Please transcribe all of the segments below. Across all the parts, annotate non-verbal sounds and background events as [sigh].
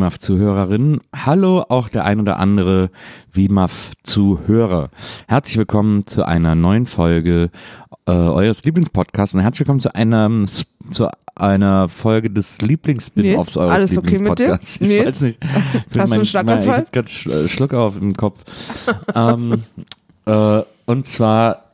WIMAF-Zuhörerinnen. Hallo, auch der ein oder andere WIMAF-Zuhörer. Herzlich willkommen zu einer neuen Folge äh, eures Lieblingspodcasts und herzlich willkommen zu einer, zu einer Folge des Lieblings-Spin-Offs Nils, eures alles okay mit dir? Lieblingspodcasts. Ich Nils? weiß nicht. [laughs] Ich Hast du einen Schlaganfall? Ich hab Sch äh, Schluck auf im Kopf. [laughs] ähm, äh, und zwar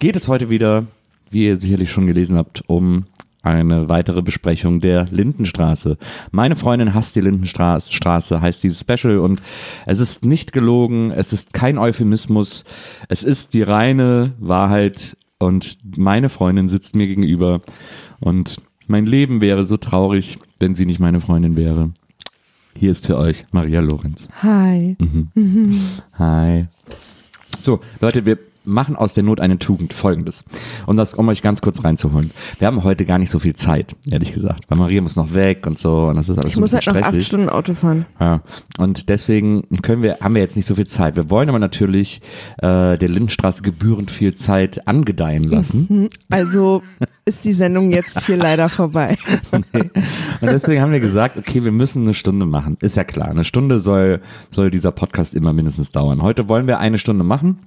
geht es heute wieder, wie ihr sicherlich schon gelesen habt, um eine weitere Besprechung der Lindenstraße. Meine Freundin hasst die Lindenstraße, Straße, heißt dieses Special und es ist nicht gelogen, es ist kein Euphemismus, es ist die reine Wahrheit und meine Freundin sitzt mir gegenüber und mein Leben wäre so traurig, wenn sie nicht meine Freundin wäre. Hier ist für euch Maria Lorenz. Hi. Hi. So, Leute, wir machen aus der Not eine Tugend. Folgendes. Um das, um euch ganz kurz reinzuholen. Wir haben heute gar nicht so viel Zeit, ehrlich gesagt. Weil Maria muss noch weg und so. Und das ist alles Ich so ein muss halt bisschen noch acht stressig. Stunden Auto fahren. Ja. Und deswegen können wir, haben wir jetzt nicht so viel Zeit. Wir wollen aber natürlich äh, der Lindenstraße gebührend viel Zeit angedeihen lassen. Also ist die Sendung jetzt hier leider vorbei. [laughs] Und deswegen haben wir gesagt, okay, wir müssen eine Stunde machen. Ist ja klar. Eine Stunde soll, soll dieser Podcast immer mindestens dauern. Heute wollen wir eine Stunde machen.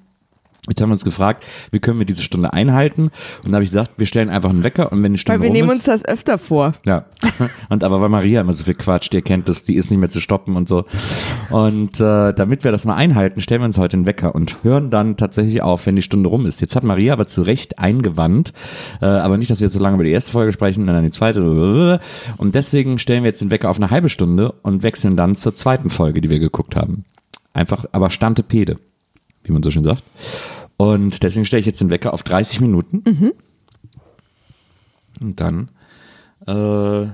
Jetzt haben wir uns gefragt, wie können wir diese Stunde einhalten? Und da habe ich gesagt, wir stellen einfach einen Wecker und wenn die Stunde Weil wir nehmen ist, uns das öfter vor. ja. [laughs] Und aber weil Maria immer so viel quatscht, ihr kennt das, die ist nicht mehr zu stoppen und so. Und äh, damit wir das mal einhalten, stellen wir uns heute einen Wecker und hören dann tatsächlich auf, wenn die Stunde rum ist. Jetzt hat Maria aber zu Recht eingewandt, äh, aber nicht, dass wir jetzt so lange über die erste Folge sprechen, dann die zweite. Und deswegen stellen wir jetzt den Wecker auf eine halbe Stunde und wechseln dann zur zweiten Folge, die wir geguckt haben. Einfach, aber Stantepede, wie man so schön sagt. Und deswegen stelle ich jetzt den Wecker auf 30 Minuten. Und dann äh,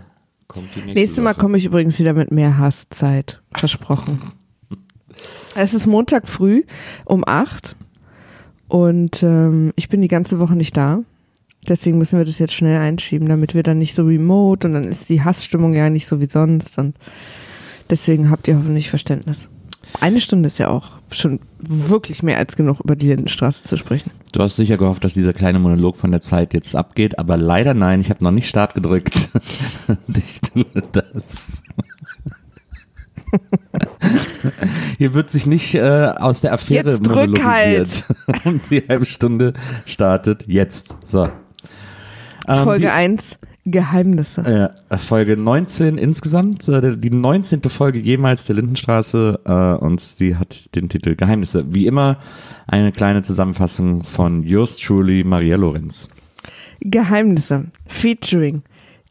kommt die nächste Nächstes Mal komme ich übrigens wieder mit mehr Hasszeit. Versprochen. [laughs] Es ist Montag früh um acht und ähm, ich bin die ganze Woche nicht da. Deswegen müssen wir das jetzt schnell einschieben, damit wir dann nicht so remote und dann ist die Hassstimmung ja nicht so wie sonst und deswegen habt ihr hoffentlich Verständnis. Eine Stunde ist ja auch schon wirklich mehr als genug, über die Lindenstraße zu sprechen. Du hast sicher gehofft, dass dieser kleine Monolog von der Zeit jetzt abgeht, aber leider nein, ich habe noch nicht Start gedrückt. [laughs] ich tue das. [laughs] Hier wird sich nicht äh, aus der Affäre Jetzt drück halt. monologisiert. [laughs] Und die halbe Stunde startet jetzt. So. Ähm, Folge die- 1, Geheimnisse. Äh, Folge 19 insgesamt, äh, die 19. Folge jemals der Lindenstraße äh, und sie hat den Titel Geheimnisse. Wie immer eine kleine Zusammenfassung von yours truly, Maria Lorenz. Geheimnisse featuring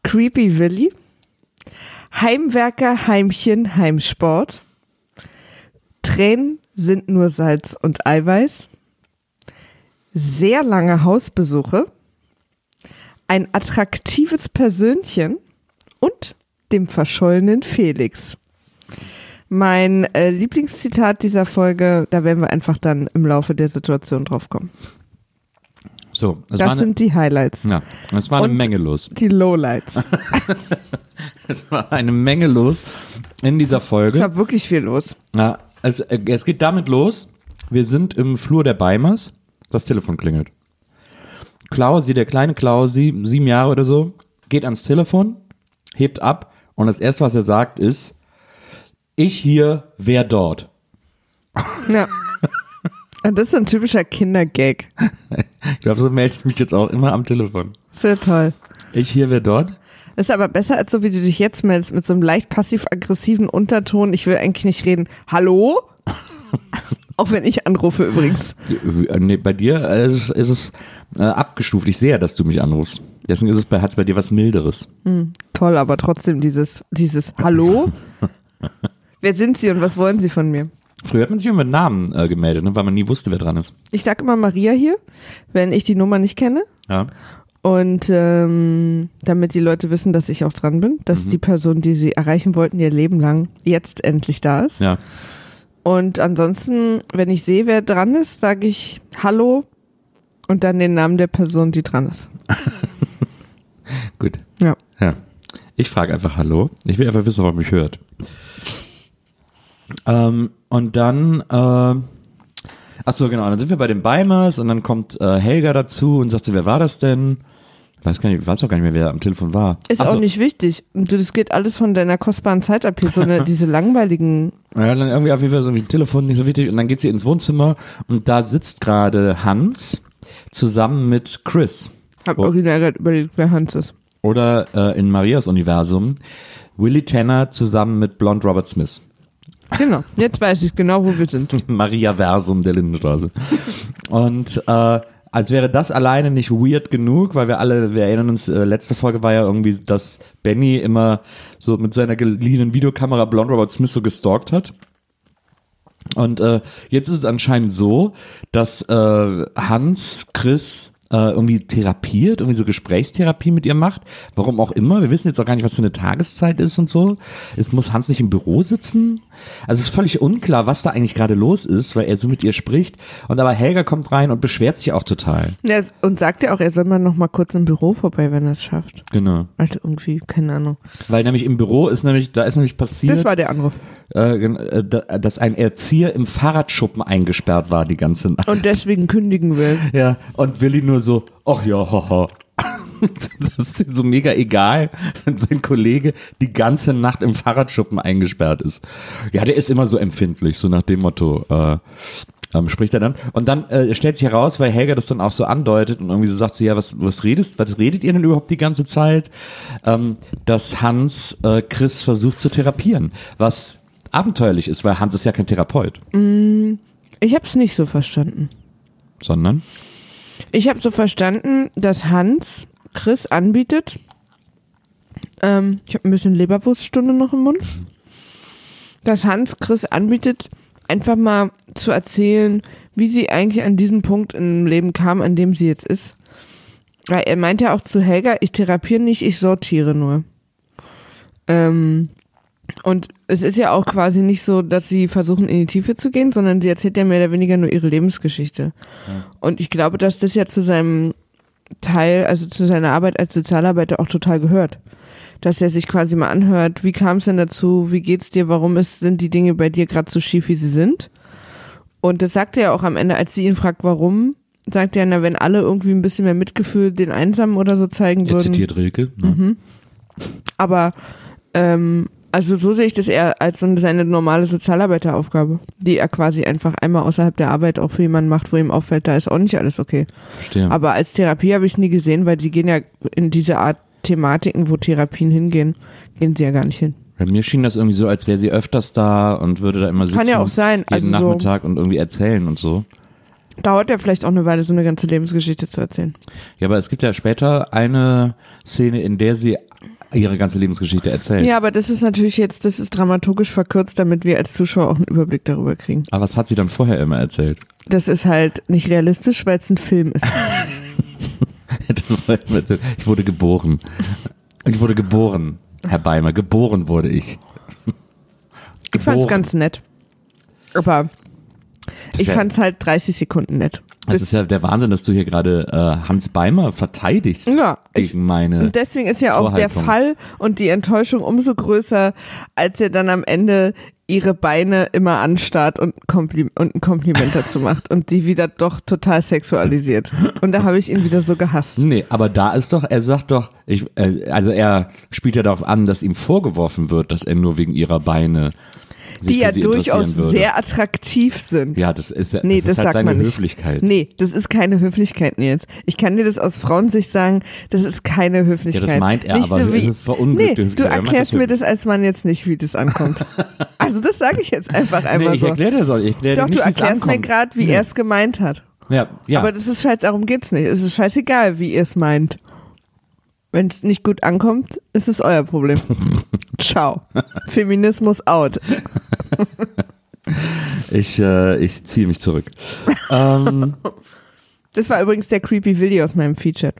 Creepy Willy, Heimwerker, Heimchen, Heimsport, Tränen sind nur Salz und Eiweiß, sehr lange Hausbesuche, ein attraktives Persönchen und dem verschollenen Felix. Mein äh, Lieblingszitat dieser Folge, da werden wir einfach dann im Laufe der Situation drauf kommen. So, es Das war eine, sind die Highlights. ja, es war eine Und- Menge los. Die Lowlights. [laughs] [laughs] Es war eine Menge los in dieser Es Folge. war wirklich viel los. Ja, es, äh, es geht damit los. Wir sind im Flur der Beimers. Das Telefon klingelt. Klausi, der kleine Klausi, sieben Jahre oder so, geht ans Telefon, hebt ab und das erste, was er sagt, ist, ich hier, wer dort? Ja. Und das ist ein typischer Kindergag. Ich glaube, so melde ich mich jetzt auch immer am Telefon. Sehr toll. Ich hier, wer dort? Ist aber besser als so, wie du dich jetzt meldest, mit so einem leicht passiv-aggressiven Unterton. Ich will eigentlich nicht reden. Hallo? [laughs] Auch wenn ich anrufe übrigens. Äh, Nee, bei dir äh, ist es, ist es äh, abgestuft. Ich sehe ja, dass du mich anrufst. Deswegen ist es bei, hat's bei dir was Milderes. Toll, aber trotzdem dieses, dieses Hallo? [laughs] Wer sind Sie und was wollen Sie von mir? Früher hat man sich immer mit Namen äh, gemeldet, ne, weil man nie wusste, wer dran ist. Ich sage immer Maria hier, wenn ich die Nummer nicht kenne. Ja. Und ähm, damit die Leute wissen, dass ich auch dran bin, dass die Person, die sie erreichen wollten, ihr Leben lang jetzt endlich da ist. Ja. Und ansonsten, wenn ich sehe, wer dran ist, sage ich Hallo und dann den Namen der Person, die dran ist. [laughs] Gut. Ja. Ja. Ich frage einfach Hallo. Ich will einfach wissen, ob er mich hört. Ähm, und dann, äh, achso, genau, dann sind wir bei den Beimers und dann kommt äh, Helga dazu und sagt so, wer war das denn? Ich weiß gar nicht, ich weiß auch gar nicht mehr, wer am Telefon war. Ist Ach auch so. nicht wichtig. Das geht alles von deiner kostbaren Zeit ab hier. So eine, [laughs] diese langweiligen. Ja, dann irgendwie auf jeden Fall so ein Telefon nicht so wichtig. Und dann geht sie ins Wohnzimmer und da sitzt gerade Hans zusammen mit Chris. Hab Oh. original gerade überlegt, wer Hans ist. Oder äh, in Marias Universum Willie Tanner zusammen mit Blond Robert Smith. Genau. Jetzt weiß ich genau, wo wir sind. [laughs] Maria Versum der Lindenstraße. [laughs] Und äh, als wäre das alleine nicht weird genug, weil wir alle, wir erinnern uns, äh, letzte Folge war ja irgendwie, dass Benny immer so mit seiner geliehenen Videokamera Blond Robert Smith so gestalkt hat. Und äh, jetzt ist es anscheinend so, dass äh, Hans Chris äh, irgendwie therapiert, irgendwie so Gesprächstherapie mit ihr macht. Warum auch immer. Wir wissen jetzt auch gar nicht, was für eine Tageszeit ist und so. Es muss Hans nicht im Büro sitzen. Also es ist völlig unklar, was da eigentlich gerade los ist, weil er so mit ihr spricht. Und aber Helga kommt rein und beschwert sich auch total. Ja, und sagt ja auch, er soll mal noch mal kurz im Büro vorbei, wenn er es schafft. Genau. Also irgendwie, keine Ahnung. Weil nämlich im Büro ist nämlich, da ist nämlich passiert, Das war der Anruf. äh, äh, da- dass ein Erzieher im Fahrradschuppen eingesperrt war die ganze Nacht. Und deswegen kündigen will. [laughs] Ja, und Willi nur so, ach ja, haha. [laughs] Das ist ihm so mega egal, wenn sein Kollege die ganze Nacht im Fahrradschuppen eingesperrt ist. Ja, der ist immer so empfindlich, so nach dem Motto, äh, ähm, spricht er dann. Und dann äh, stellt sich heraus, weil Helga das dann auch so andeutet und irgendwie so sagt sie, ja, was, was redest, was redet ihr denn überhaupt die ganze Zeit? Ähm, dass Hans äh, Chris versucht zu therapieren, was abenteuerlich ist, weil Hans ist ja kein Therapeut, Ich habe es nicht so verstanden. sondern Ich habe so verstanden, dass Hans Chris anbietet. Ähm, ich habe ein bisschen Leberwurststunde noch im Mund. Dass Hans Chris anbietet, einfach mal zu erzählen, wie sie eigentlich an diesen Punkt im Leben kam, an dem sie jetzt ist. Weil er meint ja auch zu Helga, ich therapiere nicht, ich sortiere nur. Ähm, und es ist ja auch quasi nicht so, dass sie versuchen, in die Tiefe zu gehen, sondern sie erzählt ja mehr oder weniger nur ihre Lebensgeschichte. Und ich glaube, dass das ja zu seinem Teil, also zu seiner Arbeit als Sozialarbeiter auch total gehört. Dass er sich quasi mal anhört, wie kam es denn dazu, wie geht's dir, warum ist, sind die Dinge bei dir gerade so schief, wie sie sind. Und das sagt er ja auch am Ende, als sie ihn fragt, warum, sagt er, na, wenn alle irgendwie ein bisschen mehr Mitgefühl den Einsamen oder so zeigen er würden. zitiert Rilke. Ne? Aber ähm, also so sehe ich das eher als so eine- seine normale Sozialarbeiteraufgabe, die er quasi einfach einmal außerhalb der Arbeit auch für jemanden macht, wo ihm auffällt, da ist auch nicht alles okay. Verstehe. Aber als Therapie habe ich es nie gesehen, weil sie gehen ja in diese Art Thematiken, wo Therapien hingehen, gehen sie ja gar nicht hin. Bei mir schien das irgendwie so, als wäre sie öfters da und würde da immer sitzen. Kann ja auch sein, Jeden also so- Nachmittag und irgendwie erzählen und so. Dauert ja vielleicht auch eine Weile, so eine ganze Lebensgeschichte zu erzählen. Ja, aber es gibt ja später eine Szene, in der sie ihre ganze Lebensgeschichte erzählt. Ja, aber das ist natürlich jetzt, das ist dramaturgisch verkürzt, damit wir als Zuschauer auch einen Überblick darüber kriegen. Aber was hat sie dann vorher immer erzählt? Das ist halt nicht realistisch, weil es ein Film ist. [laughs] ich wurde geboren. Ich wurde geboren, Herr Beimer. Geboren wurde ich. Ich fand's Geboren. ganz nett. Aber ich fand's halt 30 Sekunden nett. Es ist ja der Wahnsinn, dass du hier gerade äh, Hans Beimer verteidigst Ja, ich- gegen meine. Und deswegen ist ja auch der. Fall und die Enttäuschung umso größer, als er dann am Ende ihre Beine immer anstarrt und, Kompli und ein Kompliment [laughs] dazu macht und die wieder doch total sexualisiert. Und da habe ich ihn wieder so gehasst. Nee, aber da ist doch, er sagt doch, ich, äh, also er spielt ja darauf an, dass ihm vorgeworfen wird, dass er nur wegen ihrer Beine Die ja durchaus würde. sehr attraktiv sind. Ja, das ist ja Nee, das das, ist halt sagt seine man nicht. Höflichkeit. Nee, das ist keine Höflichkeit, Nils. Ich kann dir das aus Frauensicht sagen, das ist keine Höflichkeit. Ja, das meint er, nicht aber so wie, es ist verunglückt. Nee, du Er erklärst das mir das als Mann jetzt nicht, wie das ankommt. [laughs] also das sage ich jetzt einfach einmal Nee, ich so. erkläre dir so. Ich erkläre Doch, dir nicht, du erklärst mir gerade, wie er es gemeint hat. Ja, ja. Aber das ist scheiße, darum geht's nicht. Es ist scheißegal, wie ihr es meint. Wenn es nicht gut ankommt, ist es euer Problem. [laughs] Ciao. Feminismus out. [laughs] ich, äh, ich ziehe mich zurück. [laughs] ähm, Das war übrigens der creepy Video aus meinem Feature.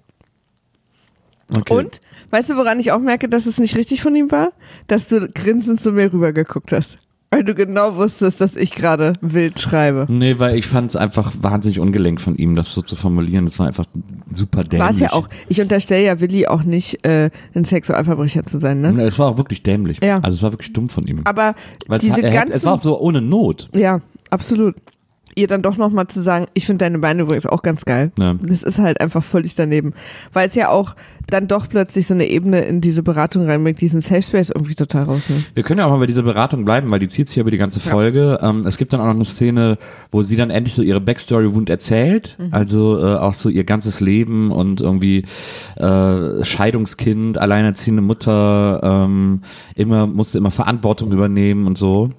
okay. Und, weißt du, woran ich auch merke, dass es nicht richtig von ihm war? Dass du grinsend zu mir rübergeguckt hast. Weil du genau wusstest, dass ich gerade wild schreibe. Nee, weil ich fand es einfach wahnsinnig ungelenkt von ihm, das so zu formulieren. Das war einfach super dämlich. War es ja auch. Ich unterstelle ja Willi auch nicht, äh, ein Sexualverbrecher zu sein, ne? Es war auch wirklich dämlich. Ja. Also es war wirklich dumm von ihm. Aber diese hat- ganzen. hätte- es war auch so ohne Not. ja, absolut. Ihr dann doch nochmal zu sagen, ich finde deine Beine übrigens auch ganz geil. Ja. Das ist halt einfach völlig daneben. Weil es ja auch dann doch plötzlich so eine Ebene in diese Beratung reinbringt, diesen Safe Space irgendwie total rausnimmt. Wir können ja auch mal bei dieser Beratung bleiben, weil die zieht sich über die ganze Folge. Ähm, es gibt dann auch noch eine Szene, wo sie dann endlich so ihre Backstory-Wund erzählt. Mhm. Also äh, auch so ihr ganzes Leben und irgendwie äh, Scheidungskind, alleinerziehende Mutter, ähm, immer musste immer Verantwortung übernehmen und so.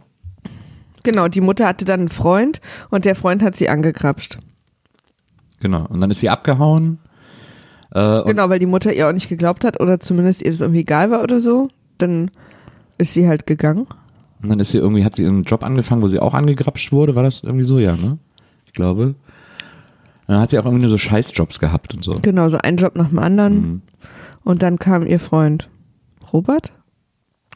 Genau, die Mutter hatte dann einen Freund und der Freund hat sie angegrapscht. Genau. Und dann ist sie abgehauen. Äh, Genau, weil die Mutter ihr auch nicht geglaubt hat oder zumindest ihr das irgendwie egal war oder so. Dann ist sie halt gegangen. Und dann ist sie irgendwie, hat sie einen Job angefangen, wo sie auch angegrapscht wurde. War das irgendwie so? Ja, ne? Ich glaube. Dann hat sie auch irgendwie nur so Scheißjobs gehabt und so. Genau, so ein Job nach dem anderen. Mhm. Und dann kam ihr Freund Robert.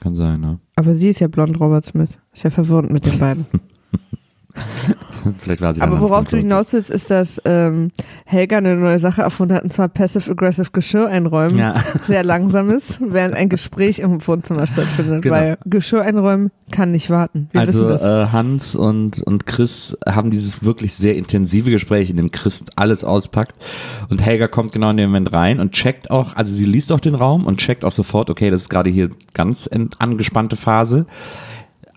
Kann sein, ne? Aber sie ist ja blond, Robert Smith. Ist ja verwirrend mit den beiden. [laughs] Vielleicht war sie dann [laughs] Aber worauf du hinaus willst, ist, dass ähm, Helga eine neue Sache erfunden hat, und zwar Passive-Aggressive Geschirr einräumen. Ja. [laughs] Sehr langsames, während ein Gespräch im Wohnzimmer stattfindet. Genau. Weil Geschirr einräumen kann nicht warten. Wir also äh, Hans und, und Chris haben dieses wirklich sehr intensive Gespräch, in dem Chris alles auspackt. Und Helga kommt genau in dem Moment rein und checkt auch, also sie liest auch den Raum und checkt auch sofort, okay, das ist gerade hier ganz angespannte Phase.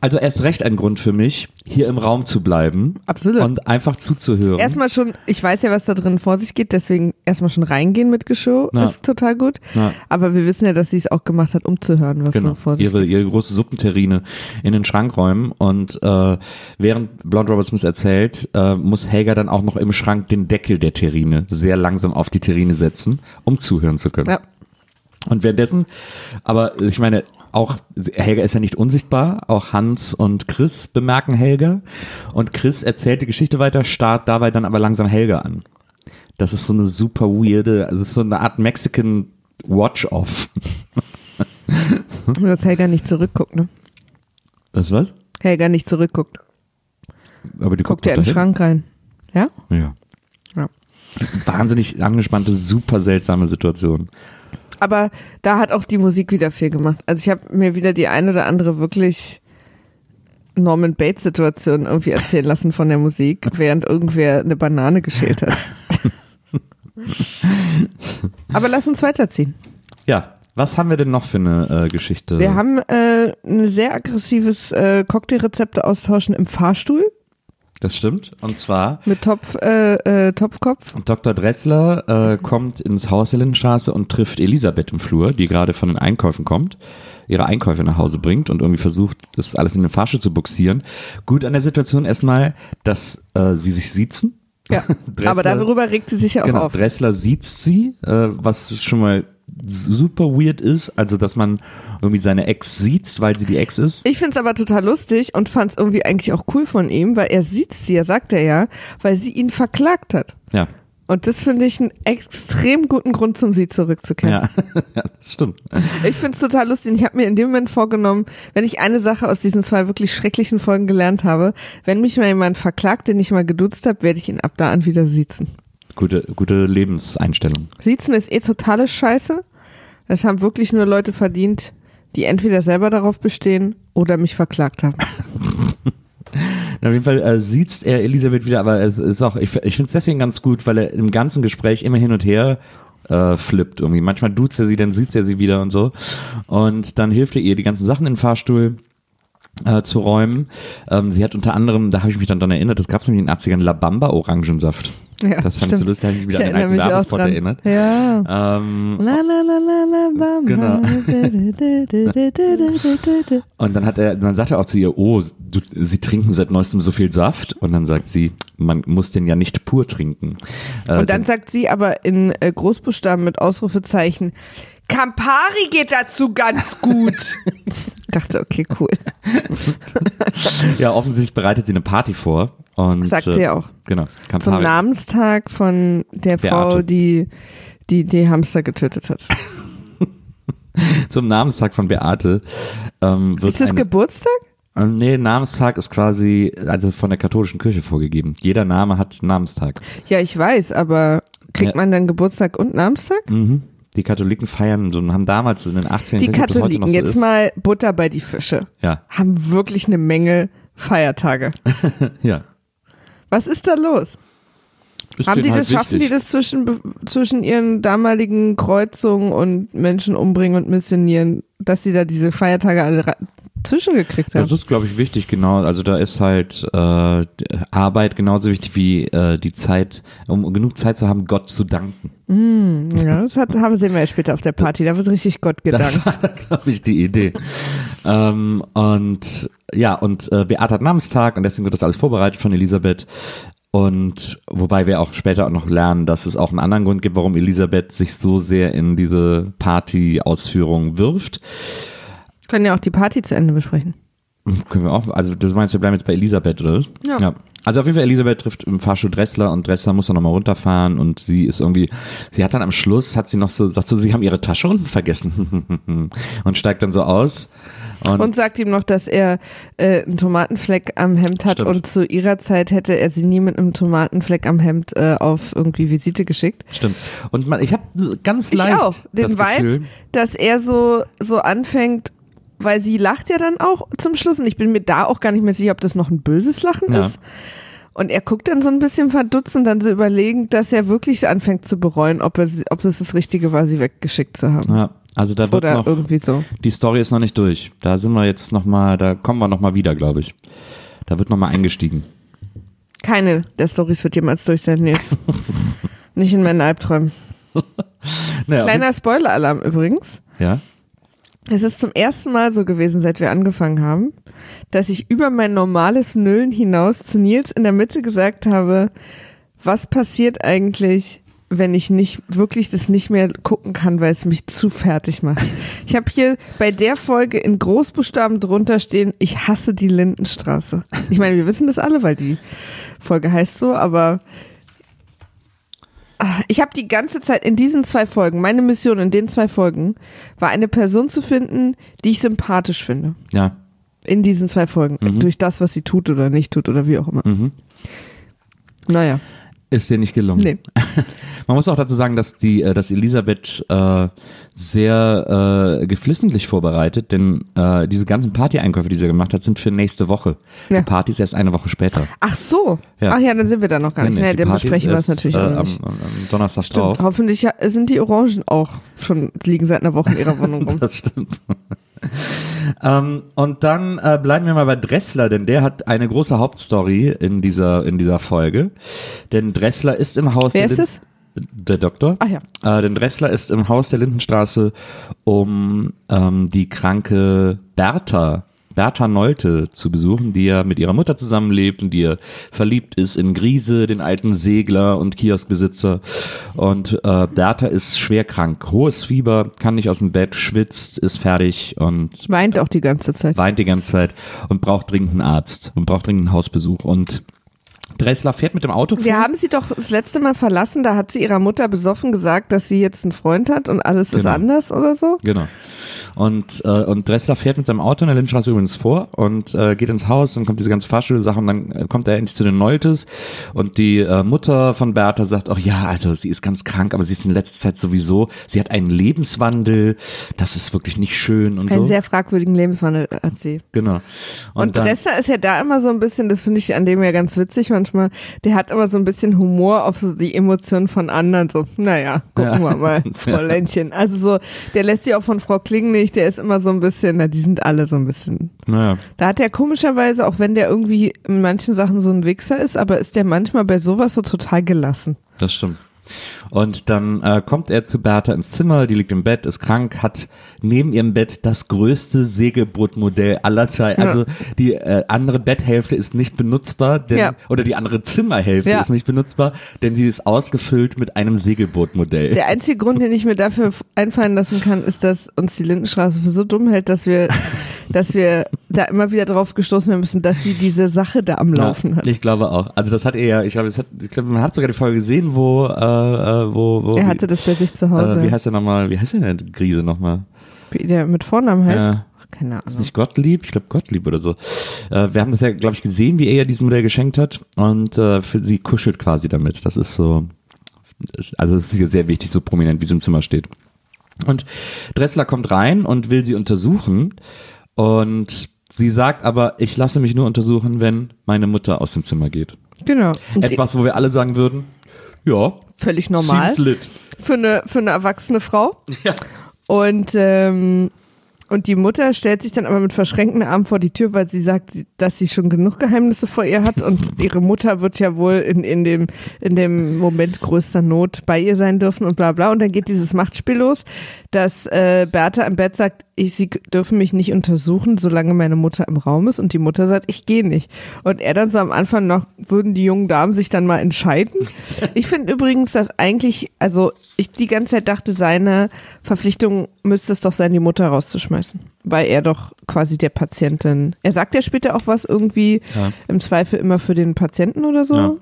Also erst recht ein Grund für mich, hier im Raum zu bleiben. Absolut. Und einfach zuzuhören. Erstmal schon, ich weiß ja, was da drin vor sich geht, deswegen erstmal schon reingehen mit Geschirr Ja. ist total gut. Ja. Aber wir wissen ja, dass sie es auch gemacht hat, um zu hören, was Genau, so vor sich ihre, geht. ihre große Suppenterrine in den Schrank räumen und äh, während Blonde Robert Smith erzählt, äh, muss Helga dann auch noch im Schrank den Deckel der Terrine sehr langsam auf die Terrine setzen, um zuhören zu können. Ja. Und währenddessen, aber ich meine, auch Helga ist ja nicht unsichtbar, auch Hans und Chris bemerken Helga und Chris erzählt die Geschichte weiter, starrt dabei dann aber langsam Helga an. Das ist so eine super weirde, also ist so eine Art Mexican Watch-Off. Dass Helga nicht zurückguckt, ne? Was was? Helga nicht zurückguckt. Aber die Guckt guckt ja in den Schrank rein. Ja? Ja. Ja. Wahnsinnig angespannte, super seltsame Situation. Aber da hat auch die Musik wieder viel gemacht. Also ich habe mir wieder die ein oder andere wirklich Norman Bates Situation irgendwie erzählen lassen von der Musik, [laughs] während irgendwer eine Banane geschält hat. [laughs] Aber lass uns weiterziehen. Ja, was haben wir denn noch für eine äh, Geschichte? Wir haben äh, ein sehr aggressives äh, Cocktailrezepte austauschen im Fahrstuhl das stimmt. Und zwar mit Topf, äh, äh, Topfkopf. Dr. Dressler äh, kommt ins Haus der Lindenstraße und trifft Elisabeth im Flur, die gerade von den Einkäufen kommt, ihre Einkäufe nach Hause bringt und irgendwie versucht, das alles in den Fahrstuhl zu buxieren. Gut an der Situation erstmal, dass äh, sie sich siezen. Ja, [laughs] Dressler- aber darüber regt sie sich ja auch Genau, auf. Dressler siezt sie, äh, was schon mal super weird ist, also dass man irgendwie seine Ex sieht, weil sie die Ex ist. Ich find's aber total lustig und fand's irgendwie eigentlich auch cool von ihm, weil er sieht sie, ja, sagt er ja, weil sie ihn verklagt hat. Ja, Und das finde ich einen extrem guten Grund, zum sie zurückzukehren. ja, [laughs] ja das stimmt. Ich find's total lustig. Ich habe mir in dem Moment vorgenommen, wenn ich eine Sache aus diesen zwei wirklich schrecklichen Folgen gelernt habe, wenn mich mal jemand verklagt, den ich mal geduzt habe, werde ich ihn ab da an wieder siezen. Gute, gute Lebenseinstellung. Siezen ist eh totale Scheiße. Das haben wirklich nur Leute verdient, die entweder selber darauf bestehen oder mich verklagt haben. [laughs] Auf jeden Fall äh, sieht er Elisabeth wieder, aber es ist auch, ich, ich finde es deswegen ganz gut, weil er im ganzen Gespräch immer hin und her äh, flippt irgendwie. Manchmal duzt er sie, dann sieht er sie wieder und so. Und dann hilft er ihr, die ganzen Sachen in den Fahrstuhl äh, zu räumen. Ähm, sie hat unter anderem, da habe ich mich dann dran erinnert, das gab es nämlich in den 80ern, La Bamba Orangensaft. Ja, das fandst stimmt. du lustig, habe ich mich wieder ich an den alten Werbespot erinnert. Ja. Ähm, La la la la la. Genau. [laughs] Und dann hat er, dann sagt er auch zu ihr, oh, du, sie trinken seit neuestem so viel Saft. Und dann sagt sie, man muss den ja nicht pur trinken. Äh, Und dann sagt sie aber in äh, Großbuchstaben mit Ausrufezeichen, Campari geht dazu ganz gut. [laughs] Ich dachte, okay, cool. ja, offensichtlich bereitet sie eine Party vor. Und, Sagt äh, sie auch. Genau. Zum Campari. Namenstag von der Frau, Beate. die, die die Hamster getötet hat. [laughs] Zum Namenstag von Beate. Ähm, Ist es Geburtstag? Äh, Nee, Namenstag ist quasi also von der katholischen Kirche vorgegeben. Jeder Name hat Namenstag. Ja, ich weiß, aber kriegt Ja. man dann Geburtstag und Namenstag? Mhm. Die Katholiken feiern so und haben damals in den 18. Die Katholiken, so jetzt ist. mal Butter bei die Fische, Ja, haben wirklich eine Menge Feiertage. [laughs] ja. Was ist da los? Ist haben die halt das, schaffen die das zwischen, zwischen ihren damaligen Kreuzungen und Menschen umbringen und missionieren, dass die da diese Feiertage alle zwischengekriegt haben? Das ist, glaube ich, wichtig, genau. Also da ist halt äh, Arbeit genauso wichtig wie äh, die Zeit, um genug Zeit zu haben, Gott zu danken. Ja, das hat, haben sehen wir ja später auf der Party. Da wird richtig Gott Das gedankt. war, glaube ich, die Idee. ähm, und ja, und äh, Beate hat Namenstag und deswegen wird das alles vorbereitet von Elisabeth. Und wobei wir auch später auch noch lernen, dass es auch einen anderen Grund gibt, warum Elisabeth sich so sehr in diese Party-Ausführung wirft. Können ja auch die Party zu Ende besprechen. Können wir auch, also du meinst, wir bleiben jetzt bei Elisabeth, oder? Ja. Also auf jeden Fall, Elisabeth trifft im Fahrstuhl Dressler und Dressler muss dann nochmal runterfahren und sie ist irgendwie, sie hat dann am Schluss, hat sie noch so, sagt so, sie haben ihre Tasche unten vergessen [laughs] und steigt dann so aus. Und, Und sagt ihm noch, dass er äh, einen Tomatenfleck am Hemd hat Stimmt. und zu ihrer Zeit hätte er sie nie mit einem Tomatenfleck am Hemd äh, auf irgendwie Visite geschickt. stimmt. Und man, ich habe ganz Ich leicht auch. Den das Vibe, Gefühl, dass er so, so anfängt, weil sie lacht ja dann auch zum Schluss und ich bin mir da auch gar nicht mehr sicher, ob das noch ein böses Lachen Ja. ist. Und er guckt dann so ein bisschen verdutzt und dann so überlegend, dass er wirklich anfängt zu bereuen, ob, er, ob das das Richtige war, sie weggeschickt zu haben. ja, also da wird Oder noch, irgendwie so. die Story ist noch nicht durch. Da sind wir jetzt nochmal, da kommen wir nochmal wieder, glaube ich. Da wird nochmal eingestiegen. Keine der Stories wird jemals durch sein, Nils. [laughs] Nicht in meinen Albträumen. [laughs] Naja, Kleiner Spoiler-Alarm übrigens. Ja. Es ist zum ersten Mal so gewesen, seit wir angefangen haben, dass ich über mein normales Nüllen hinaus zu Nils in der Mitte gesagt habe, was passiert eigentlich, wenn ich nicht wirklich das nicht mehr gucken kann, weil es mich zu fertig macht. [laughs] Ich habe hier bei der Folge in Großbuchstaben drunter stehen, ich hasse die Lindenstraße. Ich meine, wir wissen das alle, weil die Folge heißt so, aber ich habe die ganze Zeit in diesen zwei Folgen, meine Mission in den zwei Folgen, war eine Person zu finden, die ich sympathisch finde. Ja. In diesen zwei Folgen. Durch das, was sie tut oder nicht tut oder wie auch immer. Mhm. Naja, Ist dir nicht gelungen. nee. [laughs] Man muss auch dazu sagen, dass die, äh, dass Elisabeth äh, sehr äh, geflissentlich vorbereitet, denn äh, diese ganzen Party-Einkäufe, die sie gemacht hat, sind für nächste Woche. Ja. Die Party ist erst eine Woche später. Ach so. Ja. Ach ja, dann sind wir da noch gar nicht. Nee, nee, dann besprechen wir es natürlich äh. Am, am Donnerstag Stimmt, drauf. hoffentlich sind die Orangen auch schon, liegen seit einer Woche in ihrer Wohnung rum. [laughs] Das stimmt. [laughs] ähm, und dann äh, bleiben wir mal bei Dressler, denn der hat eine große Hauptstory in dieser, in dieser Folge. Denn Dressler ist im Haus Wer der ist es? Der Doktor. Ach ja. Äh, denn Dressler ist im Haus der Lindenstraße, um ähm, die kranke Bertha, Bertha Nolte zu besuchen, die ja mit ihrer Mutter zusammenlebt und die ja verliebt ist in Grise, den alten Segler und Kioskbesitzer. Und äh, Bertha ist schwer krank, hohes Fieber, kann nicht aus dem Bett, schwitzt, ist fertig und Weint auch die ganze Zeit. weint die ganze Zeit und braucht dringend einen Arzt und braucht dringend einen Hausbesuch. Und Dressler fährt mit dem Auto Wir vor. haben sie doch das letzte Mal verlassen, da hat sie ihrer Mutter besoffen gesagt, dass sie jetzt einen Freund hat und alles ist Genau. anders oder so. Genau. Und, äh, und Dressler fährt mit seinem Auto in der Lindenstraße übrigens vor und äh, geht ins Haus, dann kommt diese ganze Fahrschule-Sache und dann äh, kommt er endlich zu den Noltes und die äh, Mutter von Bertha sagt auch, ja, also sie ist ganz krank, aber sie ist in letzter Zeit sowieso, sie hat einen Lebenswandel, das ist wirklich nicht schön und Einen so. sehr fragwürdigen Lebenswandel hat sie. genau. Und, dann- Dressler ist ja da immer so ein bisschen, das finde ich an dem ja ganz witzig manchmal, der hat immer so ein bisschen Humor auf so die Emotionen von anderen, so, naja, gucken Ja. wir mal, [laughs] Fräuleinchen. Also so, der lässt sich auch von Frau Kling nicht, der ist immer so ein bisschen, na, die sind alle so ein bisschen. Naja. Da hat er komischerweise, auch wenn der irgendwie in manchen Sachen so ein Wichser ist, aber ist der manchmal bei sowas so total gelassen. Das stimmt. Und dann äh, kommt er zu Bertha ins Zimmer, die liegt im Bett, ist krank, hat neben ihrem Bett das größte Segelbootmodell aller Zeiten. Ja. Also die äh, andere Betthälfte ist nicht benutzbar, denn, Ja. oder die andere Zimmerhälfte Ja. ist nicht benutzbar, denn sie ist ausgefüllt mit einem Segelbootmodell. Der einzige Grund, den ich mir dafür einfallen lassen kann, ist, dass uns die Lindenstraße für so dumm hält, dass wir, [laughs] dass wir da immer wieder drauf gestoßen werden müssen, dass sie diese Sache da am Laufen hat. Ich glaube auch. Also das hat er ja, ich glaube, hat, ich glaube, man hat sogar die Folge gesehen, wo, äh, äh, wo, wo Er hatte das bei sich zu Hause. äh, wie heißt der nochmal, wie heißt der denn, Grise nochmal? Wie der mit Vornamen heißt. Ja, Keine Ist Ahnung. nicht Gottlieb? Ich glaube Gottlieb oder so. Äh, wir haben das ja, glaube ich, gesehen, wie er ihr dieses Modell geschenkt hat. Und äh, für sie kuschelt quasi damit. Das ist so, also es ist ihr sehr wichtig, so prominent, wie sie im Zimmer steht. Und Dressler kommt rein und will sie untersuchen. Und sie sagt aber, ich lasse mich nur untersuchen, wenn meine Mutter aus dem Zimmer geht. Genau. Und Etwas, wo wir alle sagen würden, ja, völlig normal für eine, für eine erwachsene Frau. [laughs] Ja. Und, ähm, und die Mutter stellt sich dann aber mit verschränkten Armen vor die Tür, weil sie sagt, dass sie schon genug Geheimnisse vor ihr hat und ihre Mutter wird ja wohl in, in, dem, in dem Moment größter Not bei ihr sein dürfen und bla bla. Und dann geht dieses Machtspiel los, dass äh, Bertha im Bett sagt, ich, sie dürfen mich nicht untersuchen, solange meine Mutter im Raum ist. Und die Mutter sagt, ich gehe nicht. Und er dann so am Anfang noch, würden die jungen Damen sich dann mal entscheiden. [laughs] Ich finde übrigens, dass eigentlich, also ich die ganze Zeit dachte, seine Verpflichtung müsste es doch sein, die Mutter rauszuschmeißen. Weil er doch quasi der Patientin, er sagt ja später auch was irgendwie, Ja. im Zweifel immer für den Patienten oder so. Ja.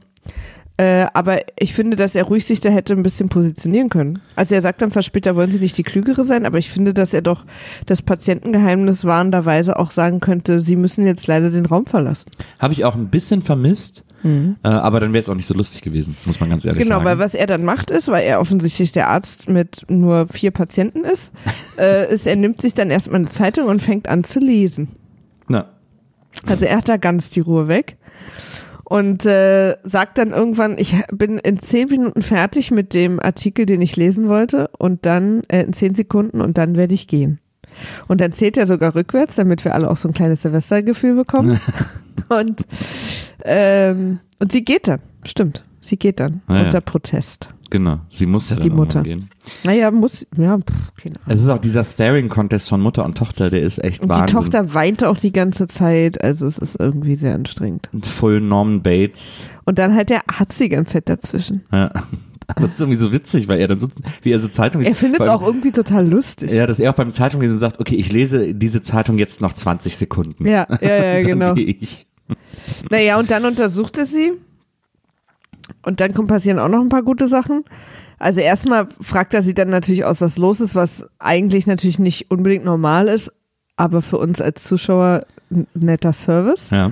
Äh, aber ich finde, dass er ruhig sich da hätte ein bisschen positionieren können. Also er sagt dann zwar später, wollen Sie nicht die Klügere sein, aber ich finde, dass er doch das Patientengeheimnis warnenderweise auch sagen könnte, Sie müssen jetzt leider den Raum verlassen. Habe ich auch ein bisschen vermisst, äh, aber dann wäre es auch nicht so lustig gewesen, muss man ganz ehrlich Mhm. Genau, sagen. weil was er dann macht ist, weil er offensichtlich der Arzt mit nur vier Patienten ist, [laughs] äh, ist, er nimmt sich dann erstmal eine Zeitung und fängt an zu lesen. Na, Also er hat da ganz die Ruhe weg und äh, sagt dann irgendwann, ich bin in zehn Minuten fertig mit dem Artikel, den ich lesen wollte und dann äh, in zehn Sekunden und dann werde ich gehen. Und dann zählt er sogar rückwärts, damit wir alle auch so ein kleines Silvestergefühl bekommen. [laughs] und, ähm, und sie geht dann, stimmt. Sie geht dann Ah, ja. unter Protest. Genau, sie muss ja Die Mutter. gehen. Naja, muss, ja, pff, keine Ahnung. Es ist auch dieser Staring-Contest von Mutter und Tochter, der ist echt Und die Wahnsinn. Tochter weinte auch die ganze Zeit, also es ist irgendwie sehr anstrengend. Full Norman Bates. Und dann halt der Arzt die ganze Zeit dazwischen. Ja. [laughs] Aber es ist irgendwie so witzig, weil er dann so, wie er so Zeitung Er findet es auch irgendwie total lustig. Ja, dass er auch beim Zeitunglesen sagt, okay, ich lese diese Zeitung jetzt noch 20 Sekunden. Ja, ja, ja, [laughs] genau. gehe ich. Naja, und dann untersucht er sie. Und dann passieren auch noch ein paar gute Sachen. Also erstmal fragt er sie dann natürlich aus, was los ist, was eigentlich natürlich nicht unbedingt normal ist, aber für uns als Zuschauer ein netter Service. Ja.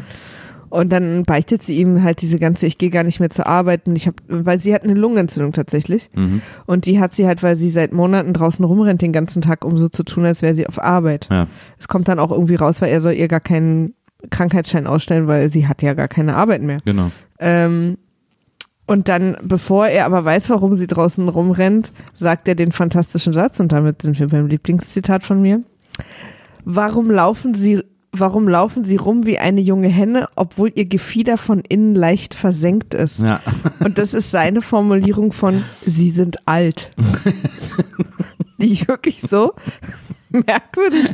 Und dann beichtet sie ihm halt diese ganze, ich gehe gar nicht mehr zur Arbeit und ich habe, weil sie hat eine Lungenentzündung tatsächlich. Mhm. Und die hat sie halt, weil sie seit Monaten draußen rumrennt den ganzen Tag, um so zu tun, als wäre sie auf Arbeit. Ja. Es kommt dann auch irgendwie raus, weil er soll ihr gar keinen Krankheitsschein ausstellen, weil sie hat ja gar keine Arbeit mehr. Genau. Ähm, und dann, bevor er aber weiß, warum sie draußen rumrennt, sagt er den fantastischen Satz, und damit sind wir beim Lieblingszitat von mir. Warum laufen sie, warum laufen sie rum wie eine junge Henne, obwohl ihr Gefieder von innen leicht versenkt ist? Ja. [laughs] Und das ist seine Formulierung von sie sind alt. [laughs] Die ich wirklich so [laughs] merkwürdig,